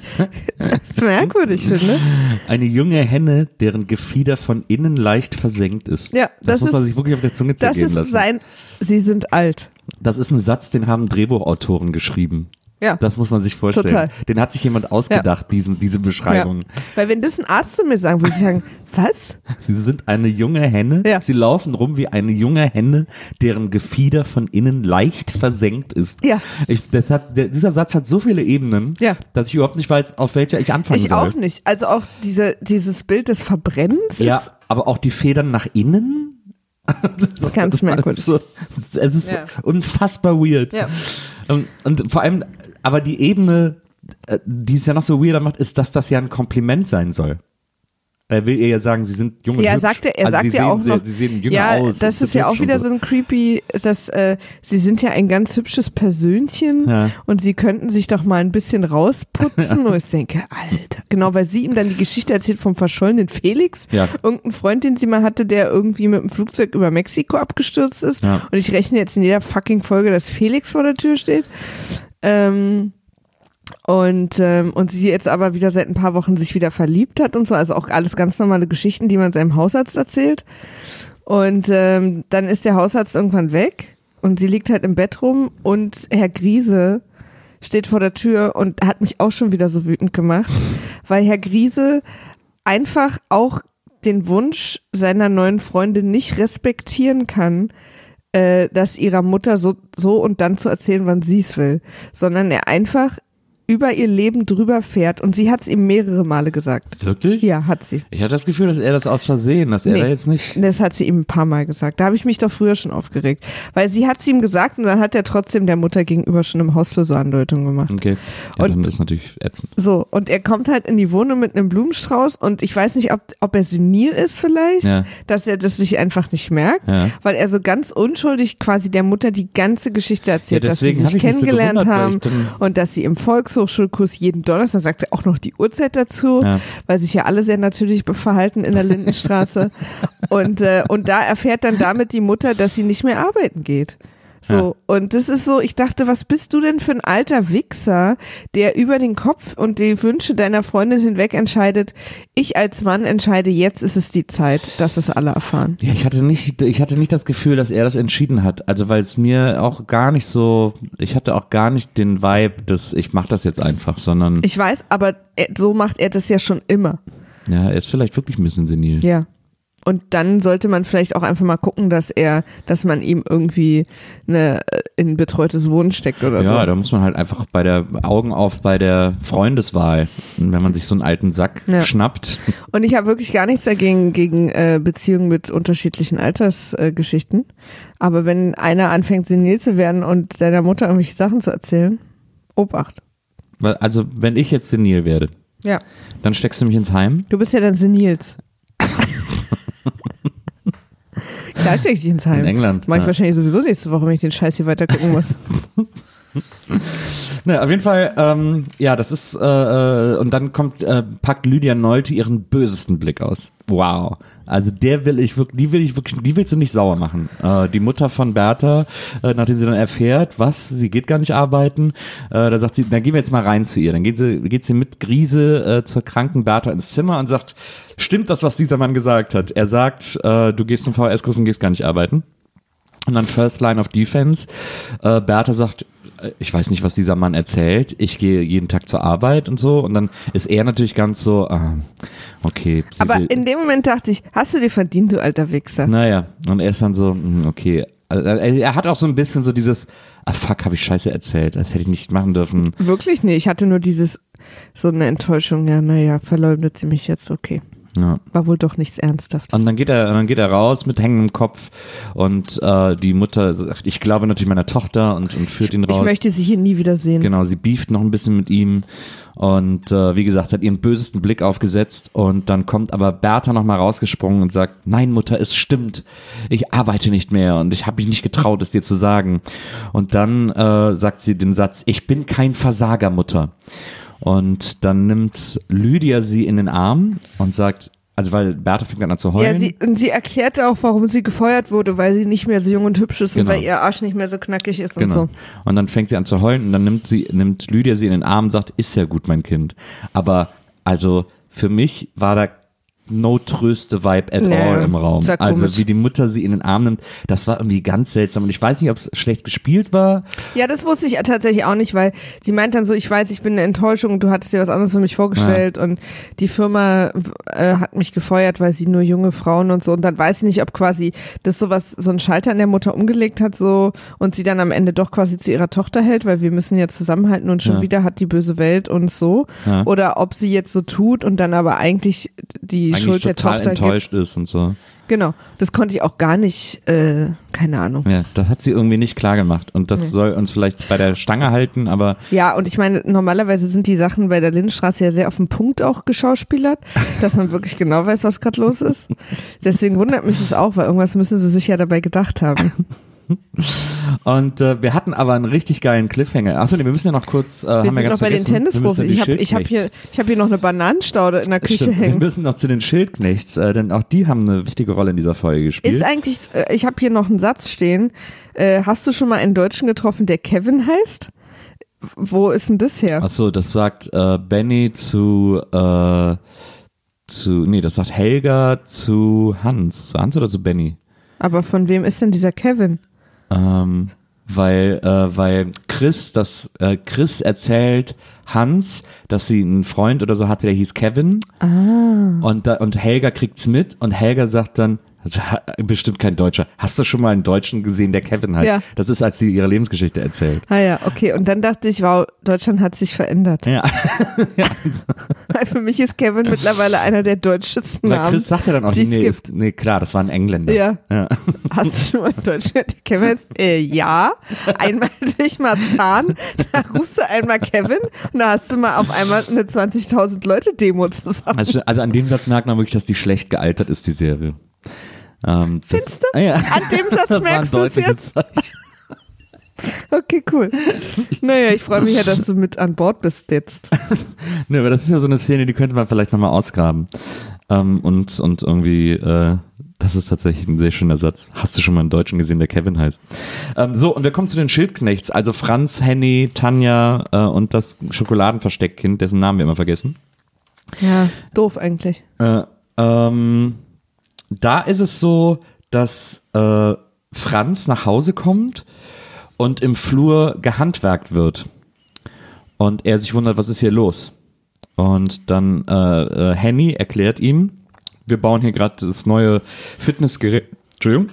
merkwürdig finde. Eine junge Henne, deren Gefieder von innen leicht versenkt ist. Ja, das, das muss man ist- sich wirklich auf der Zunge Das zergehen ist lassen. sein, sie sind alt. das ist ein Satz, den haben Drehbuchautoren geschrieben. Ja. Das muss man sich vorstellen. Total. Den hat sich jemand ausgedacht, diesen, diese Beschreibung. Ja. Weil wenn das ein Arzt zu mir sagen würde, ich sagen, [laughs] was? Sie sind eine junge Henne. Ja. Sie laufen rum wie eine junge Henne, deren Gefieder von innen leicht versenkt ist. Ja. Ich, das hat, der, dieser Satz hat so viele Ebenen, Ja. dass ich überhaupt nicht weiß, auf welcher ich anfangen Ich soll. auch nicht. Also auch diese, dieses Bild des Verbrennens Ja, aber auch die Federn nach innen. [laughs] ganz merkwürdig. So, es ist Ja. unfassbar weird. Ja. Und, und vor allem, aber die Ebene, äh, die es ja noch so weirder macht, ist, dass das ja ein Kompliment sein soll. Er will ihr ja sagen, sie sind jung und Ja, er hübsch. sagte, er also sagt ja auch sehr, noch, Sie sehen jünger ja, aus. das ist ja auch wieder so. so ein creepy, dass äh, sie sind ja ein ganz hübsches Persönchen Ja. und sie könnten sich doch mal ein bisschen rausputzen. [laughs] Und ich denke, Alter, genau, weil sie ihm dann die Geschichte erzählt vom verschollenen Felix, Ja. irgendein Freund, den sie mal hatte, der irgendwie mit dem Flugzeug über Mexiko abgestürzt ist. Ja. Und ich rechne jetzt in jeder fucking Folge, dass Felix vor der Tür steht. Ähm, und, ähm, und sie jetzt aber wieder seit ein paar Wochen sich wieder verliebt hat und so, also auch alles ganz normale Geschichten, die man seinem Hausarzt erzählt. Und ähm, dann ist der Hausarzt irgendwann weg und sie liegt halt im Bett rum und Herr Griese steht vor der Tür und hat mich auch schon wieder so wütend gemacht, weil Herr Griese einfach auch den Wunsch seiner neuen Freundin nicht respektieren kann, äh, das ihrer Mutter so, so und dann zu erzählen, wann sie es will, sondern er einfach über ihr Leben drüber fährt und sie hat es ihm mehrere Male gesagt. Wirklich? Ja, hat sie. Ich hatte das Gefühl, dass er das aus Versehen, dass er Nee. da jetzt nicht. Das hat sie ihm ein paar Mal gesagt. Da habe ich mich doch früher schon aufgeregt. Weil sie hat es ihm gesagt und dann hat er trotzdem der Mutter gegenüber schon im Hausflur so Andeutungen gemacht. Okay. Ja, Und- dann ist natürlich ätzend. So, und er kommt halt in die Wohnung mit einem Blumenstrauß und ich weiß nicht, ob, ob er senil ist vielleicht, Ja. dass er das sich einfach nicht merkt, Ja. weil er so ganz unschuldig quasi der Mutter die ganze Geschichte erzählt, dass sie sich hab so kennengelernt weil haben und dass sie im Volkshochschulkurs jeden Donnerstag, sagt er auch noch die Uhrzeit dazu, Ja. weil sich ja alle sehr natürlich verhalten in der Lindenstraße. [laughs] und, äh, und da erfährt dann damit die Mutter, dass sie nicht mehr arbeiten geht. So, und das ist so, ich dachte, was bist du denn für ein alter Wichser, der über den Kopf und die Wünsche deiner Freundin hinweg entscheidet, ich als Mann entscheide, jetzt ist es die Zeit, dass es alle erfahren. Ja, ich hatte nicht, ich hatte nicht das Gefühl, dass er das entschieden hat. Also weil es mir auch gar nicht so, ich hatte auch gar nicht den Vibe, dass ich mache das jetzt einfach, sondern Ich weiß, aber er, so macht er das ja schon immer. ja, er ist vielleicht wirklich ein bisschen senil. Ja. Und dann sollte man vielleicht auch einfach mal gucken, dass er, dass man ihm irgendwie eine, äh, in betreutes Wohnen steckt oder Ja, so. da muss man halt einfach bei der Augen auf bei der Freundeswahl. Und wenn man sich so einen alten Sack Ja. schnappt, Und ich habe wirklich gar nichts dagegen gegen äh, Beziehungen mit unterschiedlichen Altersgeschichten. Äh. Aber wenn einer anfängt senil zu werden und deiner Mutter irgendwelche Sachen zu erzählen, Obacht. also wenn ich jetzt senil werde, Ja. dann steckst du mich ins Heim. Du bist ja dann senils. [laughs] Klar steck ich dich ins Heim. In England, Mach ich ja. wahrscheinlich sowieso nächste Woche, wenn ich den Scheiß hier weiter gucken muss. [laughs] Ne, auf jeden Fall, ähm, ja, das ist, äh, äh, und dann kommt, äh, packt Lydia Nolte ihren bösesten Blick aus. Wow. Also der will ich wirklich, die will ich wirklich, die willst du nicht sauer machen. Äh, die Mutter von Bertha, äh, nachdem sie dann erfährt, was, sie geht gar nicht arbeiten, äh, da sagt sie, dann gehen wir jetzt mal rein zu ihr. Dann geht sie, geht sie mit Grise äh, zur kranken Bertha ins Zimmer und sagt, stimmt das, was dieser Mann gesagt hat? Er sagt, äh, du gehst zum VHS-Kurs und gehst gar nicht arbeiten. Und dann First Line of Defense. Äh, Bertha sagt, ich weiß nicht, was dieser Mann erzählt. Ich gehe jeden Tag zur Arbeit und so. Und dann ist er natürlich ganz so, ah, okay. sie Aber in dem Moment dachte ich, hast du dir verdient, du alter Wichser. naja, und er ist dann so, hm, okay. Also, Er hat auch so ein bisschen so dieses, ah fuck, habe ich Scheiße erzählt. Das hätte ich nicht machen dürfen. Wirklich? Nee, ich hatte nur dieses, so eine Enttäuschung, ja, naja, verleugnet sie mich jetzt, okay. Ja. War wohl doch nichts Ernsthaftes. Und dann geht er, dann geht er raus mit hängendem Kopf und äh, die Mutter sagt, ich glaube natürlich meiner Tochter und, und führt ihn raus. ich möchte sie hier nie wieder sehen. Genau, sie beeft noch ein bisschen mit ihm und äh, wie gesagt, hat ihren bösesten Blick aufgesetzt und dann kommt aber Bertha nochmal rausgesprungen und sagt, nein Mutter, es stimmt, ich arbeite nicht mehr und ich habe mich nicht getraut, es dir zu sagen. Und dann äh, sagt sie den Satz, ich bin kein Versager, Mutter. Und dann nimmt Lydia sie in den Arm und sagt, also weil Bertha fängt dann an zu heulen. Ja, sie, und sie erklärte auch, warum sie gefeuert wurde, weil sie nicht mehr so jung und hübsch ist und Genau. weil ihr Arsch nicht mehr so knackig ist Genau. und so. Und dann fängt sie an zu heulen und dann nimmt sie, nimmt Lydia sie in den Arm und sagt, ist ja gut, mein Kind. Aber also für mich war da no tröste Vibe at Nee, all im Raum. Also komisch. wie die Mutter sie in den Arm nimmt, das war irgendwie ganz seltsam. Und ich weiß nicht, ob es schlecht gespielt war. Ja, das wusste ich tatsächlich auch nicht, weil sie meint dann so, ich weiß, ich bin eine Enttäuschung, du hattest dir was anderes für mich vorgestellt und die Firma äh, hat mich gefeuert, weil sie nur junge Frauen und so und dann weiß ich nicht, ob quasi das sowas, so ein Schalter in der Mutter umgelegt hat so und sie dann am Ende doch quasi zu ihrer Tochter hält, weil wir müssen ja zusammenhalten und schon Ja. wieder hat die böse Welt und so Ja. oder ob sie jetzt so tut und dann aber eigentlich die Eigentlich Schuld der total Tochter gibt. enttäuscht ist und so. Genau, das konnte ich auch gar nicht, äh, keine Ahnung. Ja, das hat sie irgendwie nicht klar gemacht. Und das soll uns vielleicht bei der Stange halten, aber Ja, und ich meine, normalerweise sind die Sachen bei der Lindenstraße ja sehr auf den Punkt auch geschauspielert, dass man wirklich genau weiß, was gerade los ist. Deswegen wundert mich das auch, weil irgendwas müssen sie sich ja dabei gedacht haben. [laughs] [laughs] Und äh, wir hatten aber einen richtig geilen Cliffhanger. Achso, nee, wir müssen ja noch kurz. Äh, Wir haben sind wir noch ganz bei den vergessen, wir müssen Tennisprofis. Ich habe hab hier, ich hab hier noch eine Bananenstaude in der Küche Stimmt, wir hängen. müssen noch zu den Schildknechts, äh, denn auch die haben eine wichtige Rolle in dieser Folge gespielt. Ist eigentlich, äh, ich habe hier noch einen Satz stehen. Äh, hast du schon mal einen Deutschen getroffen, der Kevin heißt? Wo ist denn das her? Achso, das sagt äh, Benny zu, äh, zu, nee, das sagt Helga zu Hans. Zu Hans oder zu Benny? Aber von wem ist denn dieser Kevin? Ähm, weil, äh, weil Chris, das, äh, Chris erzählt Hans, dass sie einen Freund oder so hatte, der hieß Kevin. Ah. Und, da, und Helga kriegt's mit und Helga sagt dann, Hat bestimmt kein Deutscher. Hast du schon mal einen Deutschen gesehen, der Kevin heißt? Ja. Das ist, als sie ihre Lebensgeschichte erzählt. Ah ja, okay. Und dann dachte ich, wow, Deutschland hat sich verändert. Ja. [laughs] Weil Für mich ist Kevin mittlerweile einer der deutschesten Namen. Chris sagt ja dann auch, nee, ist, nee, klar, das war ein Engländer. Ja. ja. Hast du schon mal in Deutschland gehört, der Kevin heißt? Äh, ja. Einmal [laughs] durch Marzahn, da rufst du einmal Kevin und da hast du mal auf einmal eine 20.000 Leute Demo zusammen. Also, also an dem Satz merkt man wirklich, dass die schlecht gealtert ist, die Serie. Ähm, Findest du? Ah, ja. An dem [laughs] Satz merkst du es jetzt? Okay, cool. Naja, ich freue mich ja, dass du mit an Bord bist jetzt. [laughs] Nee, aber das ist ja so eine Szene, die könnte man vielleicht nochmal ausgraben. Ähm, und, und irgendwie, äh, das ist tatsächlich ein sehr schöner Satz. Hast du schon mal einen Deutschen gesehen, der Kevin heißt? Ähm, so, und wir kommen zu den Schildknechts. Also Franz, Henny, Tanja äh, und das Schokoladenversteckkind, dessen Namen wir immer vergessen. Ja, doof eigentlich. Äh, ähm, da ist es so, dass äh, Franz nach Hause kommt und im Flur gehandwerkt wird. Und er sich wundert, was ist hier los? Und dann äh, äh, Henny erklärt ihm, wir bauen hier gerade das neue Fitnessgerät. Entschuldigung.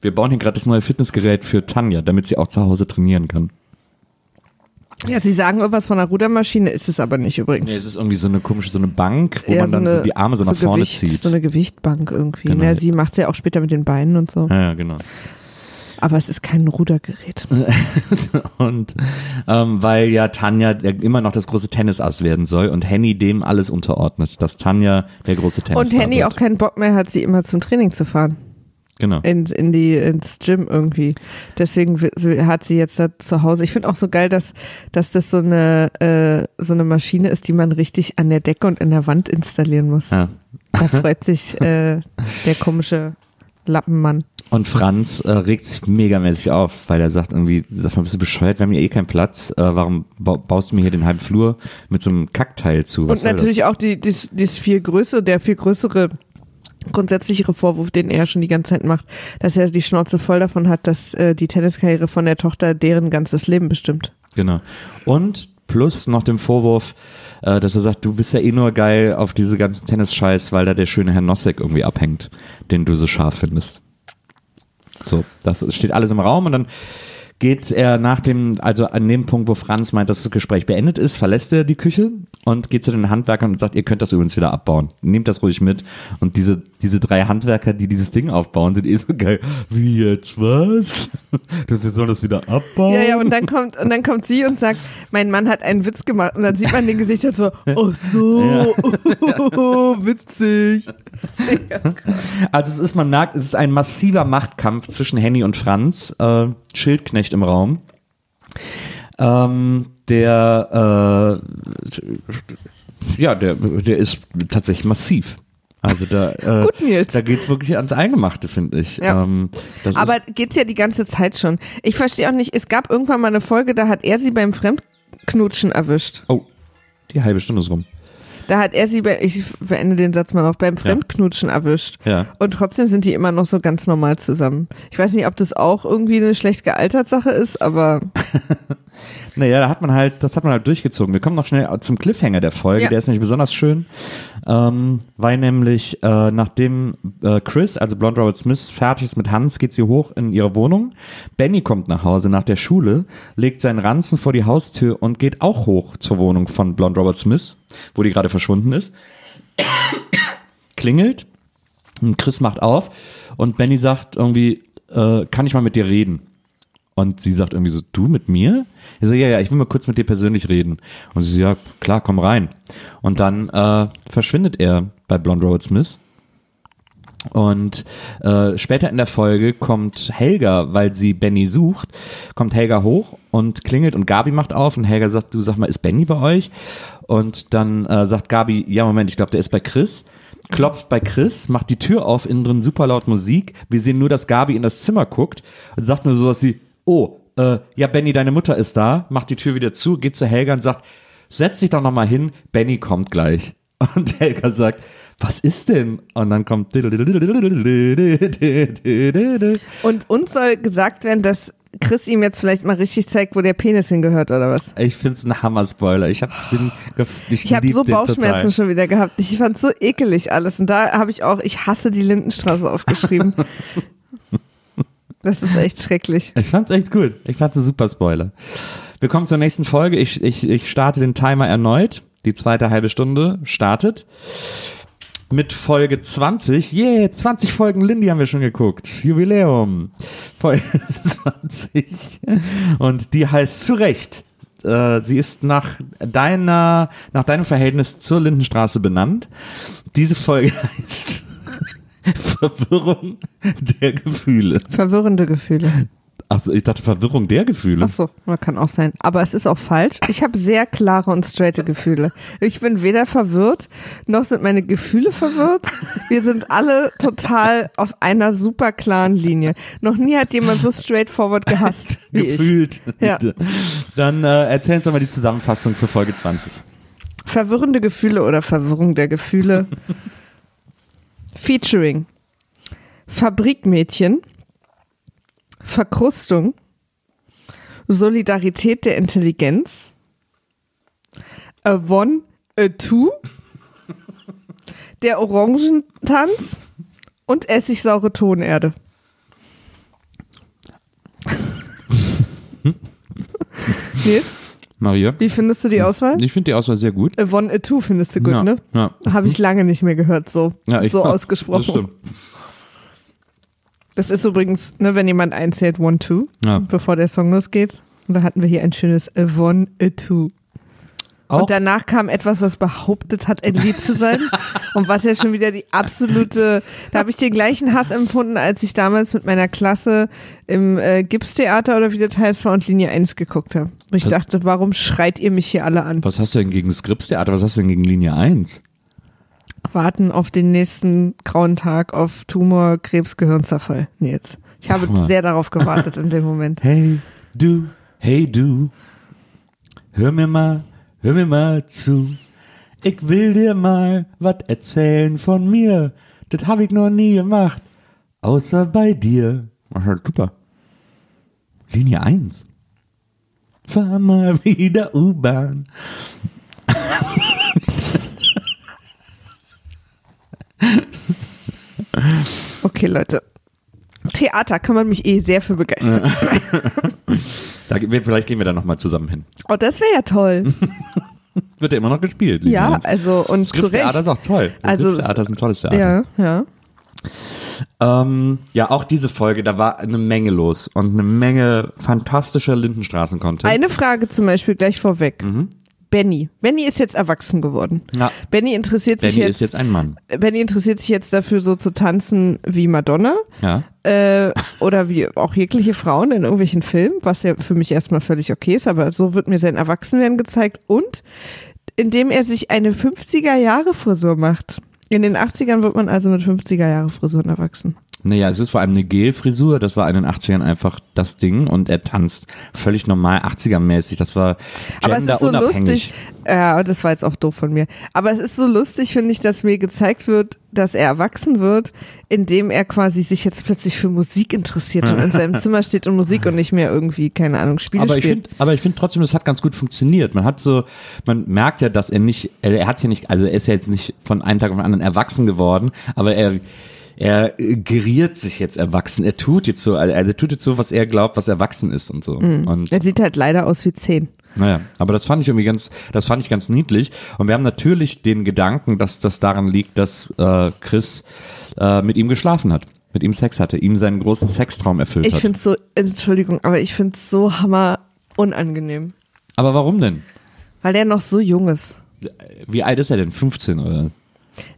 Wir bauen hier gerade das neue Fitnessgerät für Tanja, damit sie auch zu Hause trainieren kann. Ja, sie sagen irgendwas von einer Rudermaschine, ist es aber nicht übrigens. Nee, es ist irgendwie so eine komische, so eine Bank, wo Eher man dann so die Arme so nach vorne Gewicht, zieht. So eine Gewichtbank irgendwie. Genau. Ja, sie macht ja auch später mit den Beinen und so. ja, ja, genau. Aber es ist kein Rudergerät. [laughs] Und ähm, weil ja Tanja immer noch das große Tennisass werden soll und Henny dem alles unterordnet, dass Tanja der große Tennis Und Henny auch keinen Bock mehr hat, sie immer zum Training zu fahren. Genau. In, in die, ins Gym irgendwie. Deswegen hat sie jetzt da zu Hause. Ich finde auch so geil, dass, dass das so eine, äh, so eine Maschine ist, die man richtig an der Decke und in der Wand installieren muss. Ja. Da freut sich äh, der komische Lappenmann. Und Franz äh, regt sich megamäßig auf, weil er sagt irgendwie, sag mal, bist du bescheuert, wir haben hier eh keinen Platz, äh, warum ba baust du mir hier den halben Flur mit so einem Kackteil zu? Was und natürlich das? auch die, dies, dies viel größere, der viel größere grundsätzlichere Vorwurf, den er schon die ganze Zeit macht, dass er die Schnauze voll davon hat, dass äh, die Tenniskarriere von der Tochter deren ganzes Leben bestimmt. Genau. Und plus noch dem Vorwurf, äh, dass er sagt, du bist ja eh nur geil auf diese ganzen Tennisscheiß, weil da der schöne Herr Nossek irgendwie abhängt, den du so scharf findest. So, das steht alles im Raum und dann geht er nach dem, also an dem Punkt, wo Franz meint, dass das Gespräch beendet ist, verlässt er die Küche und geht zu den Handwerkern und sagt, ihr könnt das übrigens wieder abbauen. Nehmt das ruhig mit. Und diese, diese drei Handwerker, die dieses Ding aufbauen, sind eh so geil. Wie jetzt, was? [laughs] Wir sollen das wieder abbauen? Ja, ja, und dann kommt, und dann kommt sie und sagt, mein Mann hat einen Witz gemacht. Und dann sieht man den Gesicht so, oh so, [laughs] oh, witzig. [laughs] Also es ist, man merkt, es ist ein massiver Machtkampf zwischen Henny und Franz, äh, Schildknecht im Raum. Ähm, der, äh, ja, der, der ist tatsächlich massiv. Also da, [laughs] äh, Gut, Nils. da geht's wirklich ans Eingemachte, finde ich. Ja. Ähm, Aber geht's ja die ganze Zeit schon. Ich verstehe auch nicht, es gab irgendwann mal eine Folge, da hat er sie beim Fremdknutschen erwischt. oh, die halbe Stunde ist rum. Da hat er sie, bei, ich beende den Satz mal noch, beim Fremdknutschen erwischt. Ja. Und trotzdem sind die immer noch so ganz normal zusammen. Ich weiß nicht, ob das auch irgendwie eine schlecht gealtert Sache ist, aber [laughs] Naja, da hat man halt, das hat man halt durchgezogen. Wir kommen noch schnell zum Cliffhanger der Folge, Ja. der ist nämlich besonders schön, ähm, weil nämlich äh, nachdem äh, Chris, also Blonde Robert Smith, fertig ist mit Hans, geht sie hoch in ihre Wohnung. Benny kommt nach Hause nach der Schule, legt seinen Ranzen vor die Haustür und geht auch hoch zur Wohnung von Blonde Robert Smith, wo die gerade verschwunden ist. [coughs] Klingelt, und Chris macht auf und Benny sagt irgendwie, äh, kann ich mal mit dir reden? Und sie sagt irgendwie so, du mit mir? Er so, ja, ja, ich will mal kurz mit dir persönlich reden. Und sie so, ja, klar, komm rein. Und dann äh, verschwindet er bei Blonde Robert Smith. Und äh, später in der Folge kommt Helga, weil sie Benny sucht, kommt Helga hoch und klingelt und Gabi macht auf und Helga sagt, du sag mal, ist Benny bei euch? Und dann äh, sagt Gabi, ja, Moment, ich glaube, der ist bei Chris. Klopft bei Chris, macht die Tür auf, innen drin super laut Musik. Wir sehen nur, dass Gabi in das Zimmer guckt und sagt nur so was wie, oh, äh, ja, Benny, deine Mutter ist da, macht die Tür wieder zu, geht zu Helga und sagt, setz dich doch noch mal hin, Benny kommt gleich. [laughs] Und Helga sagt, was ist denn? Und dann kommt [laughs] Und uns soll gesagt werden, dass Chris ihm jetzt vielleicht mal richtig zeigt, wo der Penis hingehört oder was? Ich finde es ein Hammer-Spoiler. Ich habe ich, Ich habe lieb so Bauchschmerzen total. schon wieder gehabt. Ich fand so ekelig alles. Und da habe ich auch, ich hasse die Lindenstraße aufgeschrieben. [laughs] das ist echt schrecklich. Ich fand's echt gut. Ich fand's ein super Spoiler. Wir kommen zur nächsten Folge. Ich, ich, ich starte den Timer erneut. Die zweite halbe Stunde startet. Mit Folge 20. Yeah, 20 Folgen Lindy haben wir schon geguckt. Jubiläum. Folge [laughs] 20. Und die heißt zu Recht. Äh, Sie ist nach deiner, nach deinem Verhältnis zur Lindenstraße benannt. Diese Folge [laughs] heißt [laughs] Verwirrung der Gefühle. Verwirrende Gefühle. Achso, ich dachte Verwirrung der Gefühle. Ach so, ja, kann auch sein. Aber es ist auch falsch. Ich habe sehr klare und straighte Gefühle. Ich bin weder verwirrt, noch sind meine Gefühle verwirrt. Wir sind alle total auf einer super klaren Linie. Noch nie hat jemand so straightforward gehasst [laughs] wie ich. Gefühlt. Ja. Dann äh, erzähl uns doch mal die Zusammenfassung für Folge 20. Verwirrende Gefühle oder Verwirrung der Gefühle. [laughs] Featuring. Fabrikmädchen. Verkrustung. Solidarität der Intelligenz. A One, a Two. Der Orangentanz. Und essigsaure Tonerde. [laughs] Nils, Maria? wie findest du die Auswahl? Ich finde die Auswahl sehr gut. A One, a Two findest du gut, ja, ne? Ja. Habe ich lange nicht mehr gehört, so, Ja, so [laughs] Das ausgesprochen. stimmt. Das ist übrigens, ne, wenn jemand einzählt, One, Two, Ja. bevor der Song losgeht. Und da hatten wir hier ein schönes One, a Two. Auch, Und danach kam etwas, was behauptet hat, ein Lied zu sein. [laughs] und was ja schon wieder die absolute, da habe ich den gleichen Hass empfunden, als ich damals mit meiner Klasse im äh, Gipstheater oder wie das heißt war und Linie 1 geguckt habe. Und ich Was- dachte, warum schreit ihr mich hier alle an? was hast du denn gegen das Gripstheater? Was hast du denn gegen Linie 1? warten auf den nächsten grauen Tag auf Tumor, Krebs, Gehirnzerfall. Nils. Ich Sag habe mal. sehr darauf gewartet in dem Moment. [laughs] Hey, du, hey, du. Hör mir mal, hör mir mal zu. Ich will dir mal was erzählen von mir. Das hab ich noch nie gemacht. Außer bei dir. Super. Linie 1. Fahr mal [laughs] wieder U-Bahn. Okay, Leute. Theater kann man mich eh sehr für begeistern. [laughs] Da, vielleicht gehen wir da nochmal zusammen hin. Oh, das wäre ja toll. [laughs] Wird ja immer noch gespielt. Ja, 1. also und zu Recht. Gripstheater ist auch toll. Das Also, Gripstheater ist ein tolles Theater. Ja, ja. Ähm, ja, auch diese Folge, da war eine Menge los und eine Menge fantastischer Lindenstraßen-Content. Eine Frage zum Beispiel gleich vorweg. Benny. Benny ist jetzt erwachsen geworden. Ja. Benny interessiert sich Benny jetzt, ist jetzt ein Mann. Benny interessiert sich jetzt dafür, so zu tanzen wie Madonna. Ja. äh, oder wie auch jegliche Frauen in irgendwelchen Filmen, was ja für mich erstmal völlig okay ist, aber so wird mir sein Erwachsenwerden gezeigt und indem er sich eine 50er Jahre Frisur macht. In den 80ern wird man also mit 50er Jahre Frisuren erwachsen. Naja, es ist vor allem eine Gel-Frisur, das war in den 80ern einfach das Ding und er tanzt völlig normal 80er-mäßig, das war Aber es ist so genderunabhängig. lustig. Ja, das war jetzt auch doof von mir. Aber es ist so lustig, finde ich, dass mir gezeigt wird, dass er erwachsen wird, indem er quasi sich jetzt plötzlich für Musik interessiert und in seinem [laughs] Zimmer steht und Musik und nicht mehr irgendwie, keine Ahnung, Spiele aber ich spielt. finde, aber ich finde trotzdem, das hat ganz gut funktioniert. Man hat so, man merkt ja, dass er nicht, er, er hat ja nicht, also er ist ja jetzt nicht von einem Tag auf den anderen erwachsen geworden, aber er, er äh, geriert sich jetzt erwachsen. Er tut jetzt so, also er tut jetzt so, was er glaubt, was erwachsen ist und so. Und er sieht halt leider aus wie zehn. Naja, aber das fand ich irgendwie ganz, das fand ich ganz niedlich. Und wir haben natürlich den Gedanken, dass das daran liegt, dass äh, Chris äh, mit ihm geschlafen hat, mit ihm Sex hatte, ihm seinen großen Sextraum erfüllt Ich hat. finde so, Entschuldigung, aber ich finde es so hammer unangenehm. Aber warum denn? Weil der noch so jung ist. Wie alt ist er denn? 15 oder?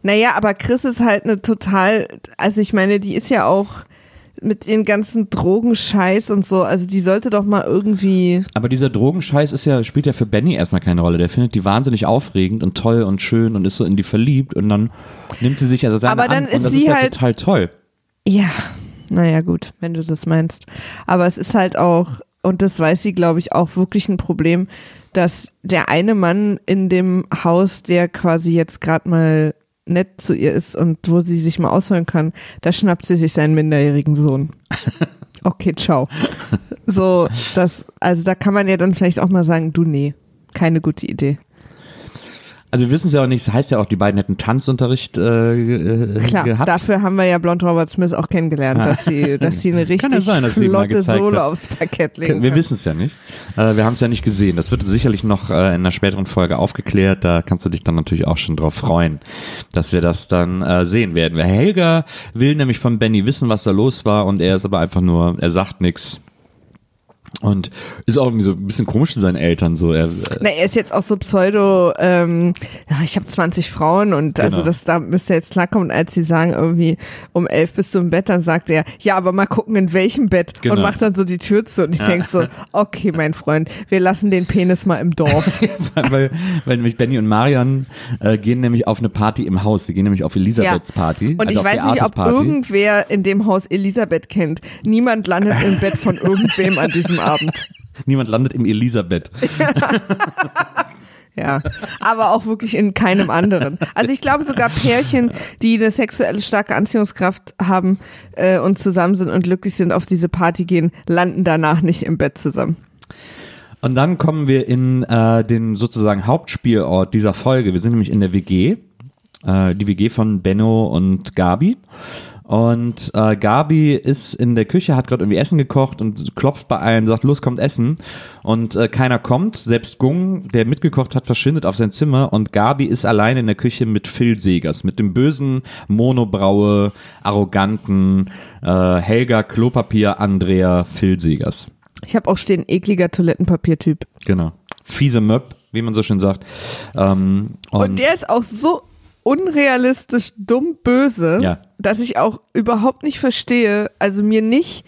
Naja, aber Chris ist halt eine total, also ich meine, die ist ja auch mit den ganzen Drogenscheiß und so, also die sollte doch mal irgendwie, Aber dieser Drogenscheiß ist ja, spielt ja für Benny erstmal keine Rolle. Der findet die wahnsinnig aufregend und toll und schön und ist so in die verliebt und dann nimmt sie sich also seine Aber dann an ist und das sie ist ja halt- total toll. ja, naja gut, wenn du das meinst. Aber es ist halt auch, und das weiß sie, glaube ich, auch wirklich ein Problem, dass der eine Mann in dem Haus, der quasi jetzt gerade mal nett zu ihr ist und wo sie sich mal ausholen kann, da schnappt sie sich seinen minderjährigen Sohn. [laughs] okay, ciao. So, das, also da kann man ja dann vielleicht auch mal sagen, du nee, keine gute Idee. Also wir wissen es ja auch nicht, es heißt ja auch, die beiden hätten Tanzunterricht äh, äh, Klar, gehabt. dafür haben wir ja Blond Robert Smith auch kennengelernt, dass sie, dass sie eine [laughs] richtig sein, flotte Sohle hat. aufs Parkett legen Wir wissen es ja nicht. Äh, wir haben es ja nicht gesehen. Das wird sicherlich noch äh, in einer späteren Folge aufgeklärt. Da kannst du dich dann natürlich auch schon drauf freuen, dass wir das dann äh, sehen werden. Helga will nämlich von Benny wissen, was da los war und er ist aber einfach nur, er sagt nichts. Und ist auch irgendwie so ein bisschen komisch zu seinen Eltern so. Er, äh, Na, er ist jetzt auch so pseudo, ähm, ja, ich habe 20 Frauen und also Genau. das da müsste er jetzt klarkommen. Und als sie sagen irgendwie um elf bist du im Bett, dann sagt er, ja, aber mal gucken in welchem Bett Genau. und macht dann so die Tür zu und ich denk so, okay, mein Freund, wir lassen den Penis mal im Dorf. [laughs] weil, weil nämlich Benny und Marian äh, gehen nämlich auf eine Party im Haus. Sie gehen nämlich auf Elisabeths Party. Und also ich weiß nicht, ob irgendwer in dem Haus Elisabeth kennt. Niemand landet im Bett von [laughs] irgendwem an diesem Abend. [laughs] Niemand landet im Elisabeth. [laughs] Ja, aber auch wirklich in keinem anderen. Also ich glaube sogar Pärchen, die eine sexuelle starke Anziehungskraft haben äh, und zusammen sind und glücklich sind, auf diese Party gehen, landen danach nicht im Bett zusammen. Und dann kommen wir in äh, den sozusagen Hauptspielort dieser Folge. Wir sind nämlich in der WG, äh, die WG von Benno und Gabi. Und äh, Gabi ist in der Küche, hat gerade irgendwie Essen gekocht und klopft bei allen, sagt, los, kommt Essen. Und äh, keiner kommt. Selbst Gung, der mitgekocht hat, verschwindet auf sein Zimmer. Und Gabi ist allein in der Küche mit Phil Segers, mit dem bösen, monobraue, arroganten äh, Helga Klopapier Andrea Phil Segers. Ich habe auch stehen, ekliger Toilettenpapiertyp. Genau. Fiese Möb, wie man so schön sagt. Ähm, und, Und, der ist auch so unrealistisch dumm böse, Ja. dass ich auch überhaupt nicht verstehe, also mir nicht